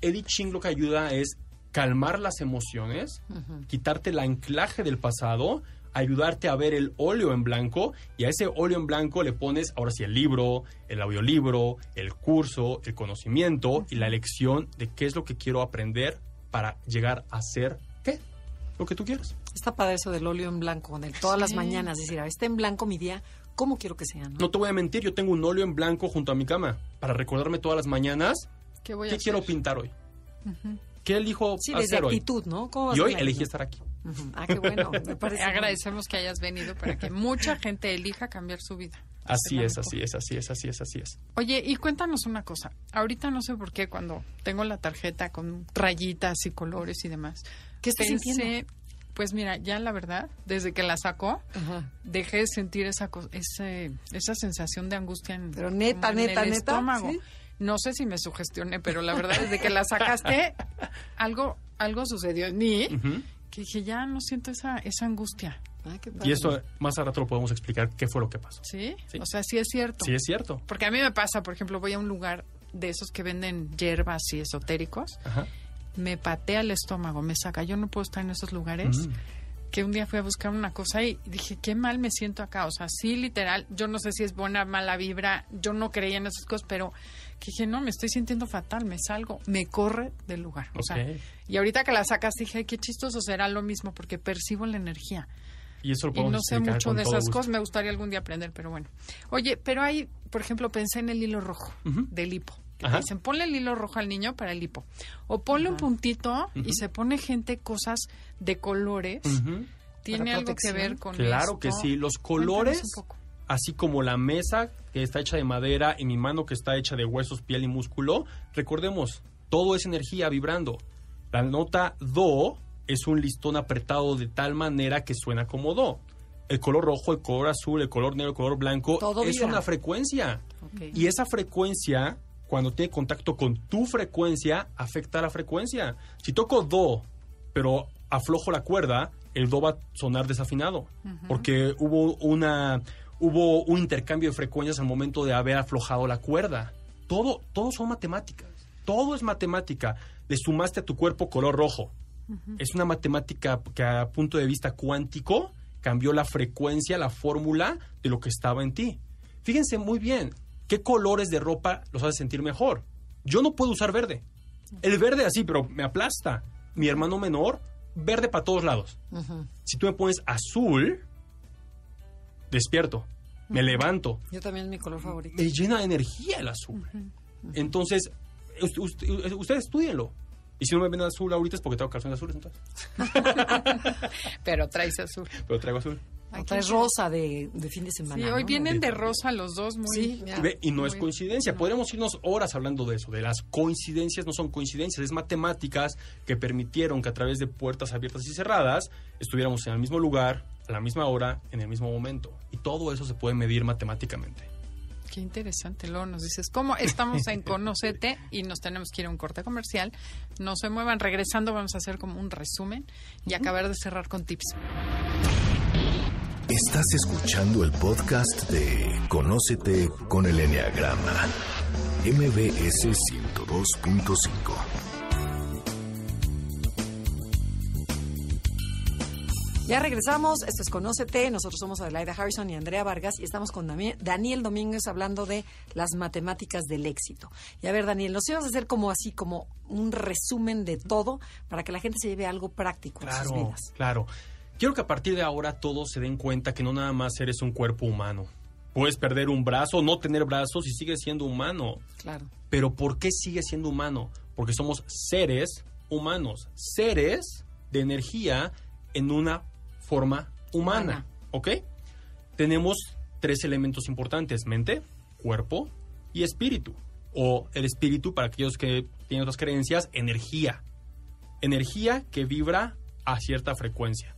I Ching lo que ayuda es calmar las emociones, quitarte el anclaje del pasado, ayudarte a ver el óleo en blanco y a ese óleo en blanco le pones ahora sí el libro, el audiolibro, el curso, el conocimiento y la lección de qué es lo que quiero aprender para llegar a ser lo que tú quieras. Está padre eso del óleo en blanco, de todas las mañanas, decir, a ver, está en blanco mi día, ¿cómo quiero que sea? ¿no? No te voy a mentir, yo tengo un óleo en blanco junto a mi cama para recordarme todas las mañanas ¿Qué voy a qué hacer? quiero pintar hoy. ¿Qué elijo Sí, desde hacer hoy? actitud, ¿no? ¿Cómo vas Y hoy elegí estar aquí. Ah, qué bueno, me parece. [LAUGHS] Agradecemos que hayas venido para que mucha gente elija cambiar su vida. Así es, así es, así es, así es, así es. Oye, y cuéntanos una cosa. Ahorita no sé por qué cuando tengo la tarjeta con rayitas y colores y demás. ¿Qué estás pensé, sintiendo? Pues mira, ya la verdad, desde que la sacó, Ajá. dejé de sentir esa co- ese, esa sensación de angustia en, Pero neta, como en neta, el neta, estómago. ¿sí? No sé si me sugestioné, pero la verdad desde que la sacaste [LAUGHS] algo algo sucedió en mí que dije ya no siento esa esa angustia. Y esto más a rato lo podemos explicar qué fue lo que pasó. ¿sí? Sí. O sea, sí es cierto. Sí, es cierto. Porque a mí me pasa, por ejemplo, voy a un lugar de esos que venden hierbas y esotéricos, Ajá. Me patea el estómago, me saca. Yo no puedo estar en esos lugares. Que un día fui a buscar una cosa y dije, qué mal me siento acá. O sea, sí, literal. Yo no sé si es buena mala vibra. Yo no creía en esas cosas, pero que dije, no, me estoy sintiendo fatal. Me salgo, me corre del lugar. O sea, y ahorita que la sacas dije, ay, qué chistoso será lo mismo porque percibo la energía. Y eso lo Y podemos no sé mucho de esas gusto. cosas, me gustaría algún día aprender, pero bueno. Oye, pero hay, por ejemplo, pensé en el hilo rojo del hipo. Que te Ajá. dicen, ponle el hilo rojo al niño para el hipo. O ponle un puntito y se pone gente cosas de colores. ¿Tiene algo que ver con Claro que sí. Los colores, así como la mesa que está hecha de madera y mi mano que está hecha de huesos, piel y músculo, recordemos, todo es energía vibrando. La nota do es un listón apretado de tal manera que suena como do. El color rojo, el color azul, el color negro, el color blanco Todo es vibra. una frecuencia. Y esa frecuencia, cuando tiene contacto con tu frecuencia, afecta a la frecuencia. Si toco do, pero aflojo la cuerda, el do va a sonar desafinado. Porque hubo una hubo un intercambio de frecuencias al momento de haber aflojado la cuerda. Todo, todo son matemáticas. Todo es matemática. Le sumaste a tu cuerpo color rojo. Es una matemática que a punto de vista cuántico cambió la frecuencia, la fórmula de lo que estaba en ti. Fíjense muy bien, ¿qué colores de ropa los hace sentir mejor? Yo no puedo usar verde. El verde así, pero me aplasta. Mi hermano menor, verde para todos lados. Si tú me pones azul, despierto, me levanto, Yo también es mi color favorito. me llena de energía el azul. Entonces, ust- ust- ustedes estudienlo. Y si no me ven azul ahorita es porque tengo calzones azules, entonces. [LAUGHS] Pero traes azul. Pero traigo azul. O traes rosa de, de fin de semana. Sí, hoy ¿no? vienen de rosa los dos muy... Sí, Y no es coincidencia. Podríamos irnos horas hablando de eso, de las coincidencias no son coincidencias, es matemáticas que permitieron que a través de puertas abiertas y cerradas estuviéramos en el mismo lugar, a la misma hora, en el mismo momento. Y todo eso se puede medir matemáticamente. Qué interesante. Luego nos dices, ¿cómo estamos en Conocete? [LAUGHS] Y nos tenemos que ir a un corte comercial. No se muevan. Regresando vamos a hacer como un resumen y acabar de cerrar con tips. Estás escuchando el podcast de Conócete con el Enneagrama. MBS 102.5. Ya regresamos, esto es Conócete, nosotros somos Adelaida Harrison y Andrea Vargas y estamos con Daniel Domínguez hablando de las matemáticas del éxito. Y a ver, Daniel, nos ibas a hacer como así, como un resumen de todo para que la gente se lleve algo práctico en sus Claro, vidas. claro. Quiero que a partir de ahora todos se den cuenta que no nada más eres un cuerpo humano. Puedes perder un brazo, no tener brazos y sigues siendo humano. Claro. Pero ¿por qué sigue siendo humano? Porque somos seres humanos, seres de energía en una forma humana, Humana. ¿ok? Tenemos tres elementos importantes, mente, cuerpo y espíritu. O el espíritu, para aquellos que tienen otras creencias, energía. Energía que vibra a cierta frecuencia.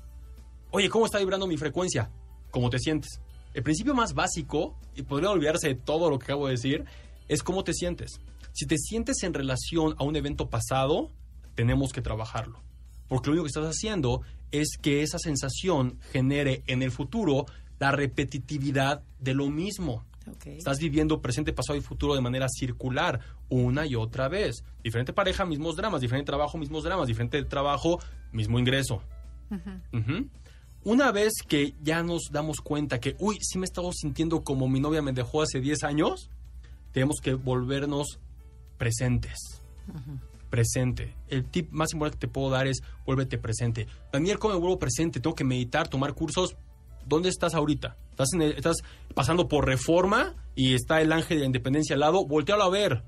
Oye, ¿cómo está vibrando mi frecuencia? ¿Cómo te sientes? El principio más básico, y podría olvidarse de todo lo que acabo de decir, es cómo te sientes. Si te sientes en relación a un evento pasado, tenemos que trabajarlo. Porque lo único que estás haciendo es que esa sensación genere en el futuro la repetitividad de lo mismo. Ok. Estás viviendo presente, pasado y futuro de manera circular, una y otra vez. Diferente pareja, mismos dramas. Diferente trabajo, mismos dramas. Diferente trabajo, mismo ingreso. Ujú. Una vez que ya nos damos cuenta que, uy, sí me he estado sintiendo como mi novia me dejó hace 10 años, tenemos que volvernos presentes. Presente. El tip más importante que te puedo dar es vuélvete presente. Daniel, ¿cómo me vuelvo presente? Tengo que meditar, tomar cursos. ¿Dónde estás ahorita? ¿Estás, en el- estás pasando por reforma y está el ángel de la independencia al lado? Voltealo a ver.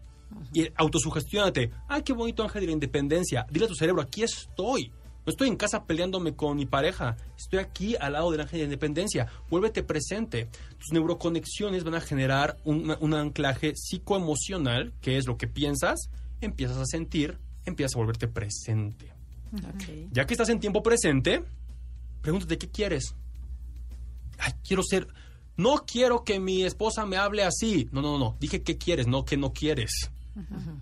Y autosugestionate. Ay, qué bonito ángel de la independencia. Dile a tu cerebro, aquí estoy. No estoy en casa peleándome con mi pareja. Estoy aquí al lado del ángel de la independencia. Vuélvete presente. Tus neuroconexiones van a generar un, un anclaje psicoemocional, que es lo que piensas, empiezas a sentir, empiezas a volverte presente. Ya que estás en tiempo presente, pregúntate qué quieres. Ay, quiero ser. No quiero que mi esposa me hable así. No, no, no. Dije qué quieres, no que no quieres.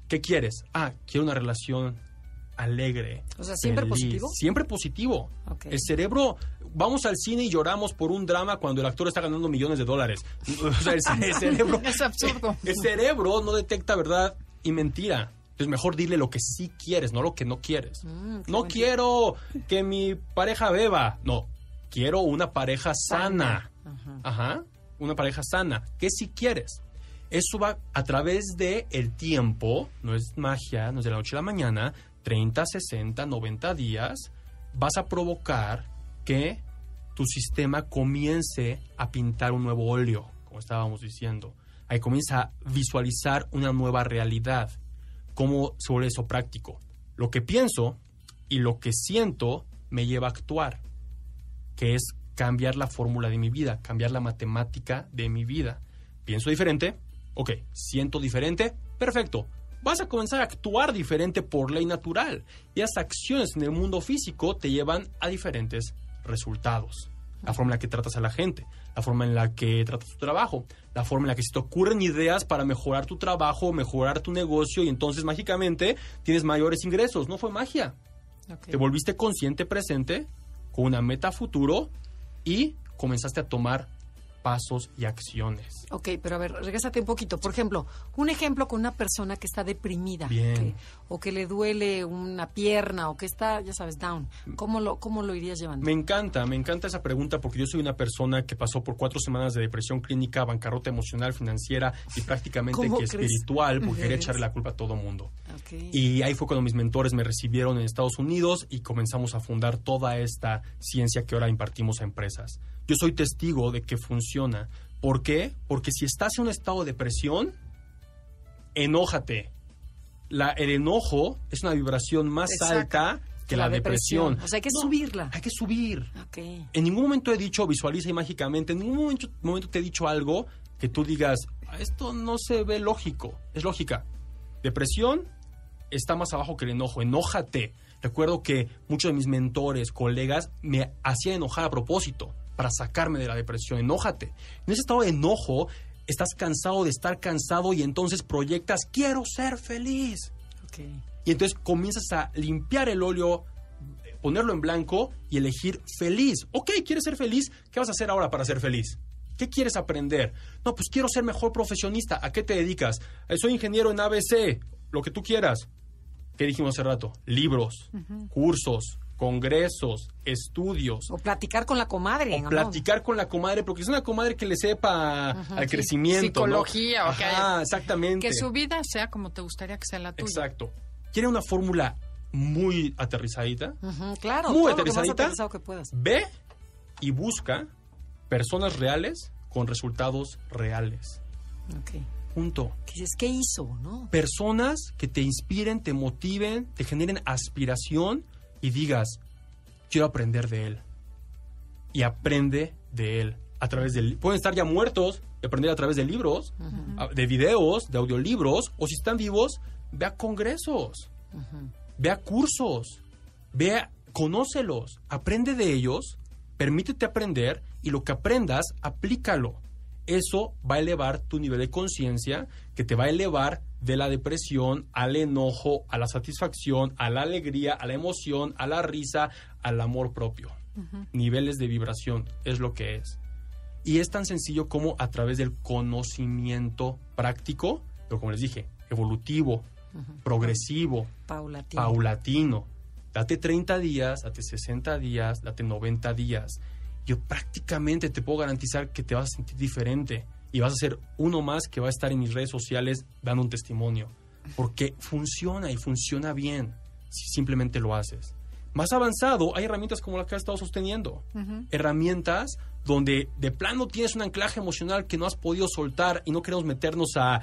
¿Qué quieres? Ah, quiero una relación alegre. O sea, ¿siempre feliz. positivo? Siempre positivo. Ok. El cerebro, vamos al cine y lloramos por un drama cuando el actor está ganando millones de dólares. [LAUGHS] O sea, el, ce- el [LAUGHS] cerebro. Es absurdo. [LAUGHS] El cerebro no detecta verdad y mentira. Entonces mejor dile lo que sí quieres, no lo que no quieres. Mm, no quiero que mi pareja beba. No, quiero una pareja sana. Ajá. Ajá. Una pareja sana. ¿Qué si quieres? Eso va a través de el tiempo, no es magia, no es de la noche a la mañana, 30, 60, 90 días, vas a provocar que tu sistema comience a pintar un nuevo óleo, como estábamos diciendo. Ahí comienza a visualizar una nueva realidad. ¿Cómo vuelve eso práctico? Lo que pienso y lo que siento me lleva a actuar que es cambiar la fórmula de mi vida, cambiar la matemática de mi vida. Pienso diferente, ok, siento diferente, perfecto. Vas a comenzar a actuar diferente por ley natural. Y las acciones en el mundo físico te llevan a diferentes resultados. La forma en la que tratas a la gente, la forma en la que tratas tu trabajo, la forma en la que se te ocurren ideas para mejorar tu trabajo, mejorar tu negocio y entonces mágicamente tienes mayores ingresos. No fue magia. Te volviste consciente presente con una meta futuro y comenzaste a tomar pasos y acciones. Ok, pero a ver, regrésate un poquito. Por ejemplo, un ejemplo con una persona que está deprimida. Que- o que le duele una pierna o que está, ya sabes, down. ¿Cómo lo, cómo lo irías llevando? Me encanta, me encanta esa pregunta porque yo soy una persona que pasó por cuatro semanas de depresión clínica, bancarrota emocional, financiera y [LAUGHS] prácticamente ¿Cómo que espiritual porque quería echarle la culpa a todo mundo. Y ahí fue cuando mis mentores me recibieron en Estados Unidos y comenzamos a fundar toda esta ciencia que ahora impartimos a empresas. Yo soy testigo de que funciona. ¿Por qué? Porque si estás en un estado de depresión, enójate. La, el enojo es una vibración más Exacto. alta que la, depresión. O sea, hay que No, subirla. Hay que subir. En ningún momento he dicho visualiza y mágicamente, en ningún momento, momento te he dicho algo que tú digas, "Ah, esto no se ve lógico. Es lógica. Depresión está más abajo que el enojo. Enójate. Recuerdo que muchos de mis mentores, colegas, me hacían enojar a propósito para sacarme de la depresión. Enójate. En ese estado de enojo, estás cansado de estar cansado y entonces proyectas, quiero ser feliz. Ok. Y entonces comienzas a limpiar el óleo, ponerlo en blanco y elegir feliz. Ok, ¿quieres ser feliz? ¿Qué vas a hacer ahora para ser feliz? ¿Qué quieres aprender? No, pues quiero ser mejor profesionista. ¿A qué te dedicas? "Eh, soy ingeniero en ABC, lo que tú quieras. ¿Qué dijimos hace rato? Libros, cursos, congresos, estudios. O platicar con la comadre. O ¿no? platicar con la comadre, porque es una comadre que le sepa al sí. crecimiento. ¿no? Psicología, o que Ajá, exactamente. Que su vida sea como te gustaría que sea la tuya. Exacto. ¿Quiere una fórmula muy aterrizadita? Claro. Muy todo lo que más aterrizadita. aterrizado que puedas. Ve y busca personas reales con resultados reales. Ok. Punto. ¿Qué? ¿Qué hizo, no? Personas que te inspiren, te motiven, te generen aspiración y digas, quiero aprender de él. Y aprende de él. A través del... Pueden estar ya muertos y aprender a través de libros, de videos, de audiolibros, o si están vivos, ve a congresos, ve a cursos, ve a- conócelos, aprende de ellos, permítete aprender y lo que aprendas, aplícalo. Eso va a elevar tu nivel de conciencia, que te va a elevar de la depresión al enojo, a la satisfacción, a la alegría, a la emoción, a la risa, al amor propio. Niveles de vibración es lo que es. Y es tan sencillo como a través del conocimiento práctico, pero como les dije, evolutivo, progresivo, Paulatino. paulatino. Date 30 días, date 60 días, date 90 días. Yo prácticamente te puedo garantizar que te vas a sentir diferente y vas a ser uno más que va a estar en mis redes sociales dando un testimonio. Porque funciona y funciona bien si simplemente lo haces. Más avanzado, hay herramientas como la que has estado sosteniendo. Herramientas donde de plano tienes un anclaje emocional que no has podido soltar y no queremos meternos a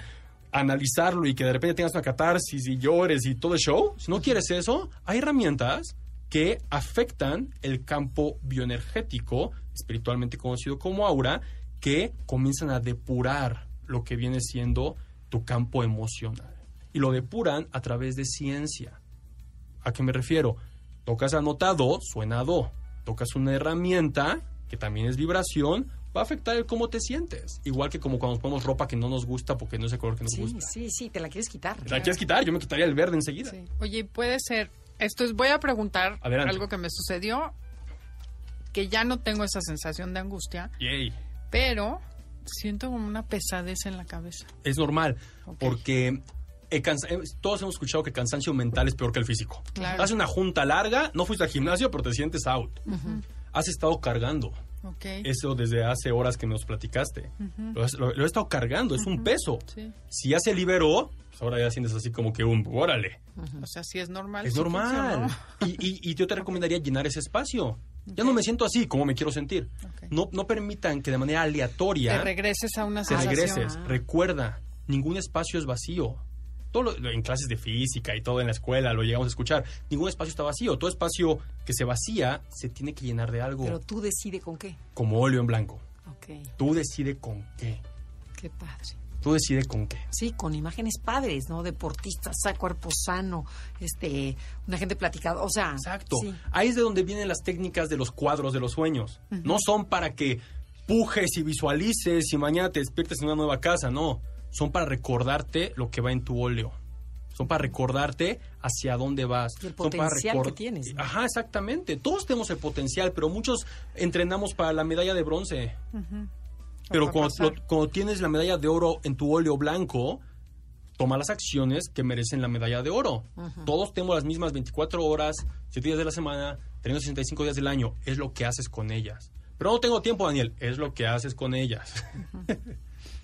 analizarlo y que de repente tengas una catarsis y llores y todo el show. Si no quieres eso, hay herramientas que afectan el campo bioenergético, espiritualmente conocido como aura, que comienzan a depurar lo que viene siendo tu campo emocional. Y lo depuran a través de ciencia. ¿A qué me refiero? Tocas la nota do, suena do. Tocas una herramienta, que también es vibración, va a afectar el cómo te sientes. Igual que como cuando nos ponemos ropa que no nos gusta porque no es el color que nos Sí, gusta. sí, sí, te la quieres quitar. ¿La quieres quitar? Yo me quitaría el verde enseguida. Sí. Oye, puede ser. Esto es, voy a preguntar Adelante. algo que me sucedió, que ya no tengo esa sensación de angustia, Yay. pero siento como una pesadez en la cabeza. Es normal, porque cansa- eh, todos hemos escuchado que el cansancio mental es peor que el físico. Claro. Hace una junta larga, no fuiste al gimnasio, pero te sientes out. Has estado cargando. Ok. Eso desde hace horas que nos platicaste. lo, has- lo- lo he estado cargando, es un peso. Sí. Si ya se liberó, pues ahora ya sientes así como que un, órale, O sea, sí es normal. es sí normal. [LAUGHS] Y, y- y yo te recomendaría llenar ese espacio. Ya no me siento así como me quiero sentir. Ok. No, no permitan que de manera aleatoria Te regreses a una te sensación. regreses. Ah. Recuerda, ningún espacio es vacío. Todo lo- en clases de física y todo en la escuela lo llegamos a escuchar. Ningún espacio está vacío. Todo espacio que se vacía se tiene que llenar de algo. Pero tú decide con qué. como óleo en blanco. Ok, Tú decide con qué. qué padre. Tú decide con qué. Sí, con imágenes padres, ¿no? Deportistas, cuerpo sano, este, una gente platicada, o sea. Exacto. sí. Ahí es de donde vienen las técnicas de los cuadros de los sueños. No son para que pujes y visualices y mañana te despiertes en una nueva casa, no. Son para recordarte lo que va en tu óleo. Son para recordarte hacia dónde vas. Y el Son para potencial que tienes, ¿no? Ajá, exactamente. Todos tenemos el potencial, pero muchos entrenamos para la medalla de bronce. Va a cuando, pasar. lo- cuando tienes la medalla de oro en tu óleo blanco, toma las acciones que merecen la medalla de oro. Todos tenemos las mismas 24 horas, 7 días de la semana, 365 días del año. Es lo que haces con ellas. Pero no tengo tiempo, Daniel. Es lo que haces con ellas. [LAUGHS]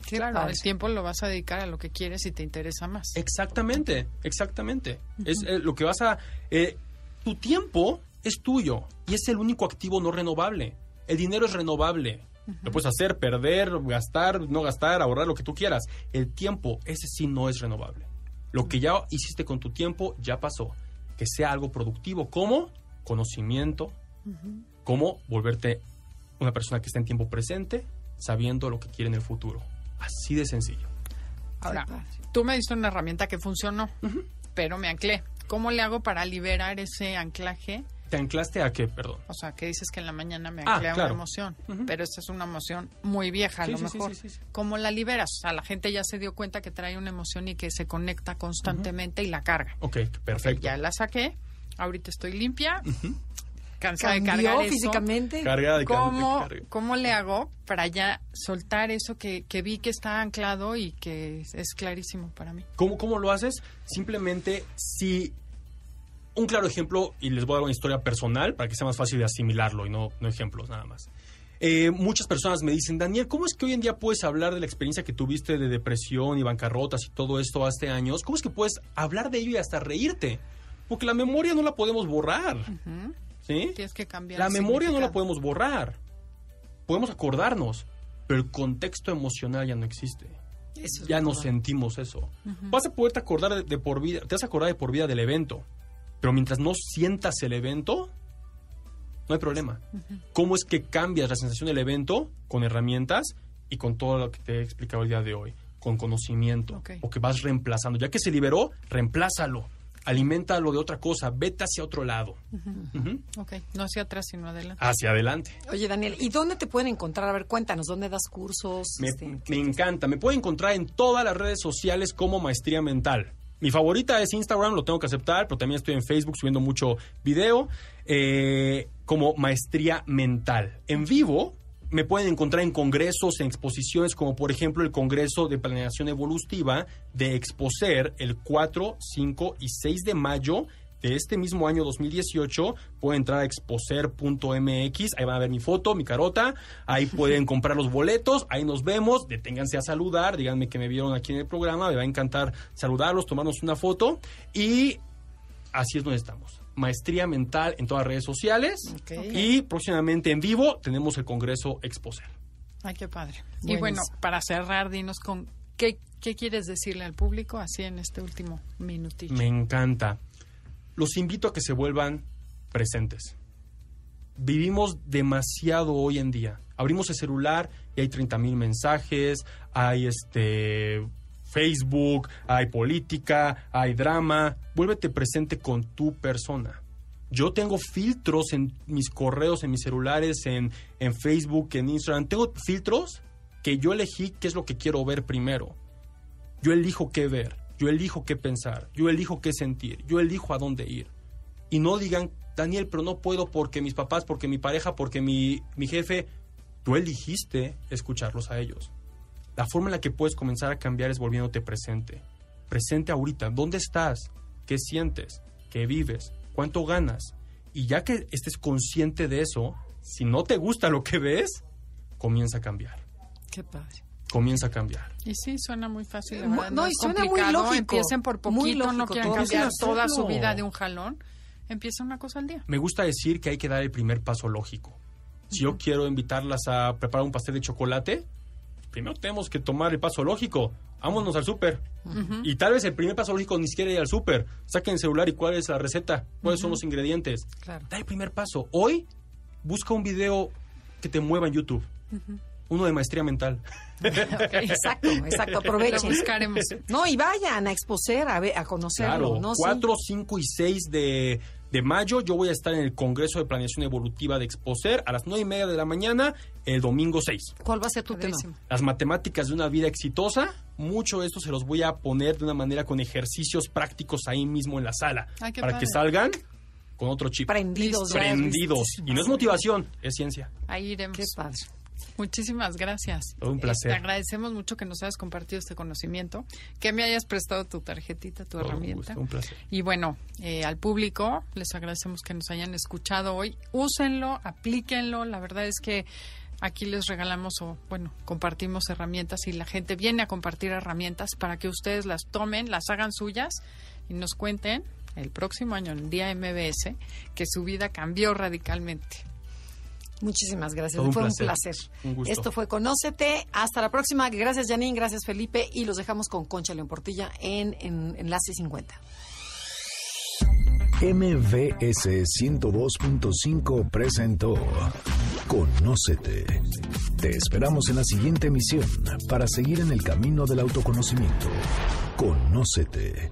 Claro, padre. el tiempo lo vas a dedicar a lo que quieres y te interesa más. Exactamente, exactamente. Es eh, lo que vas a... eh, tu tiempo es tuyo y es el único activo no renovable. El dinero es renovable. Lo puedes hacer, perder, gastar, no gastar, ahorrar, lo que tú quieras. El tiempo, ese sí no es renovable. Lo que ya hiciste con tu tiempo ya pasó. Que sea algo productivo, como conocimiento, como volverte una persona que está en tiempo presente, sabiendo lo que quiere en el futuro. Así de sencillo. Ahora, tú me diste una herramienta que funcionó, pero me anclé. ¿Cómo le hago para liberar ese anclaje? ¿Te anclaste a qué? Perdón. O sea, que dices que en la mañana me Ah, anclé a una emoción, pero esta es una emoción muy vieja a Sí, lo sí, mejor. sí, sí, sí. ¿Cómo la liberas? O sea, la gente ya se dio cuenta que trae una emoción y que se conecta constantemente y la carga. Ok, perfecto. Ya la saqué, ahorita estoy limpia, cansada de ¿Cambió cargar eso. físicamente? Carga de ¿Cómo, carga. ¿Cómo le hago para ya soltar eso que, que vi que está anclado y que es, es clarísimo para mí? ¿Cómo, ¿Cómo lo haces? Simplemente si... Un claro ejemplo, y les voy a dar una historia personal para que sea más fácil de asimilarlo y no, no ejemplos nada más. Eh, muchas personas me dicen, Daniel, ¿cómo es que hoy en día puedes hablar de la experiencia que tuviste de depresión y bancarrotas y todo esto hace años? ¿Cómo es que puedes hablar de ello y hasta reírte? Porque la memoria no la podemos borrar. ¿Sí? Tienes que cambiar. La memoria no la podemos borrar. Podemos acordarnos, pero el contexto emocional ya no existe. Eso es Ya no verdad. sentimos eso. Vas a poderte acordar de, de por vida, te vas a acordar de por vida del evento, pero mientras no sientas el evento, no hay problema. ¿Cómo es que cambias la sensación del evento con herramientas y con todo lo que te he explicado el día de hoy? Con conocimiento. Ok. O que vas reemplazando. Ya que se liberó, reemplázalo. Aliméntalo de otra cosa. Vete hacia otro lado. Ujú. Ok, no hacia atrás, sino adelante. Hacia adelante. Oye, Daniel, ¿y dónde te pueden encontrar? A ver, cuéntanos, ¿dónde das cursos? Me, Este, me encanta. Me puede encontrar en todas las redes sociales como Maestría Mental. Mi favorita es Instagram, lo tengo que aceptar, pero también estoy en Facebook subiendo mucho video eh, como Maestría Mental. En vivo me pueden encontrar en congresos, en exposiciones, como por ejemplo el Congreso de Planeación Evolutiva de Exposer el 4, 5 y 6 de mayo de este mismo año 2018. Pueden entrar a exposer.mx, ahí van a ver mi foto, mi carota, ahí [LAUGHS] pueden comprar los boletos, ahí nos vemos, deténganse a saludar, díganme que me vieron aquí en el programa, me va a encantar saludarlos, tomarnos una foto y así es donde estamos. Maestría mental en todas las redes sociales y próximamente en vivo tenemos el Congreso Exposer. Ay, qué padre. Y bueno, para cerrar, dinos con qué, qué quieres decirle al público así en este último minutillo. Me encanta. Los invito a que se vuelvan presentes. Vivimos demasiado hoy en día. Abrimos el celular y hay 30 mil mensajes, hay este Facebook, hay política, hay drama. Vuélvete presente con tu persona. Yo tengo filtros en mis correos, en mis celulares, en, en Facebook, en Instagram. Tengo filtros que yo elegí qué es lo que quiero ver primero. Yo elijo qué ver, yo elijo qué pensar, yo elijo qué sentir, yo elijo a dónde ir. Y no digan, Daniel, pero no puedo porque mis papás, porque mi pareja, porque mi, mi jefe, tú eligiste escucharlos a ellos. La forma en la que puedes comenzar a cambiar es volviéndote presente. Presente ahorita, ¿dónde estás? ¿Qué sientes? ¿Qué vives? ¿Cuánto ganas? Y ya que estés consciente de eso, si no te gusta lo que ves, comienza a cambiar. Qué padre. Comienza a cambiar. Y sí, suena muy fácil. la verdad, no, y suena muy lógico. Empiecen por Muy poquito, no lógico quieran todo. cambiar toda su vida de un jalón. Empieza una cosa al día. Me gusta decir que hay que dar el primer paso lógico. Si yo quiero invitarlas a preparar un pastel de chocolate, primero tenemos que tomar el paso lógico. Vámonos al súper. Y tal vez el primer paso lógico ni siquiera ir al súper. Saquen el celular y cuál es la receta, cuáles son los ingredientes. Claro. Da el primer paso. Hoy busca un video que te mueva en YouTube. Uno de maestría mental. [LAUGHS] Exacto, exacto. Lo Aprovechen. buscaremos. No, y vayan a exposer, a, ver, a conocerlo. Claro, ¿no? Sí. 4, 5 y 6 de, de mayo yo voy a estar en el Congreso de Planeación Evolutiva de Exposer a las 9 y media de la mañana el domingo 6. ¿Cuál va a ser tu tema? Las matemáticas de una vida exitosa, mucho de esto se los voy a poner de una manera con ejercicios prácticos ahí mismo en la sala. Ay, qué para padre. que salgan con otro chip. Prendidos. Prendidos. Y no es motivación, es ciencia. Ahí iremos. Qué padre. Muchísimas gracias. Un placer. Te agradecemos mucho que nos hayas compartido este conocimiento, que me hayas prestado tu tarjetita, tu Todo herramienta. gusto, un placer. Y bueno, eh, al público les agradecemos que nos hayan escuchado hoy. Úsenlo, aplíquenlo. La verdad es que aquí les regalamos o, bueno, compartimos herramientas y la gente viene a compartir herramientas para que ustedes las tomen, las hagan suyas y nos cuenten el próximo año, en el día MBS, que su vida cambió radicalmente. Muchísimas gracias. Todo un fue placer. un placer. Un gusto. Esto fue Conócete. Hasta la próxima. Gracias, Janine. Gracias, Felipe. Y los dejamos con Concha León Portilla en, en Enlace 50. MVS 102.5 presentó Conócete. Te esperamos en la siguiente emisión para seguir en el camino del autoconocimiento. Conócete.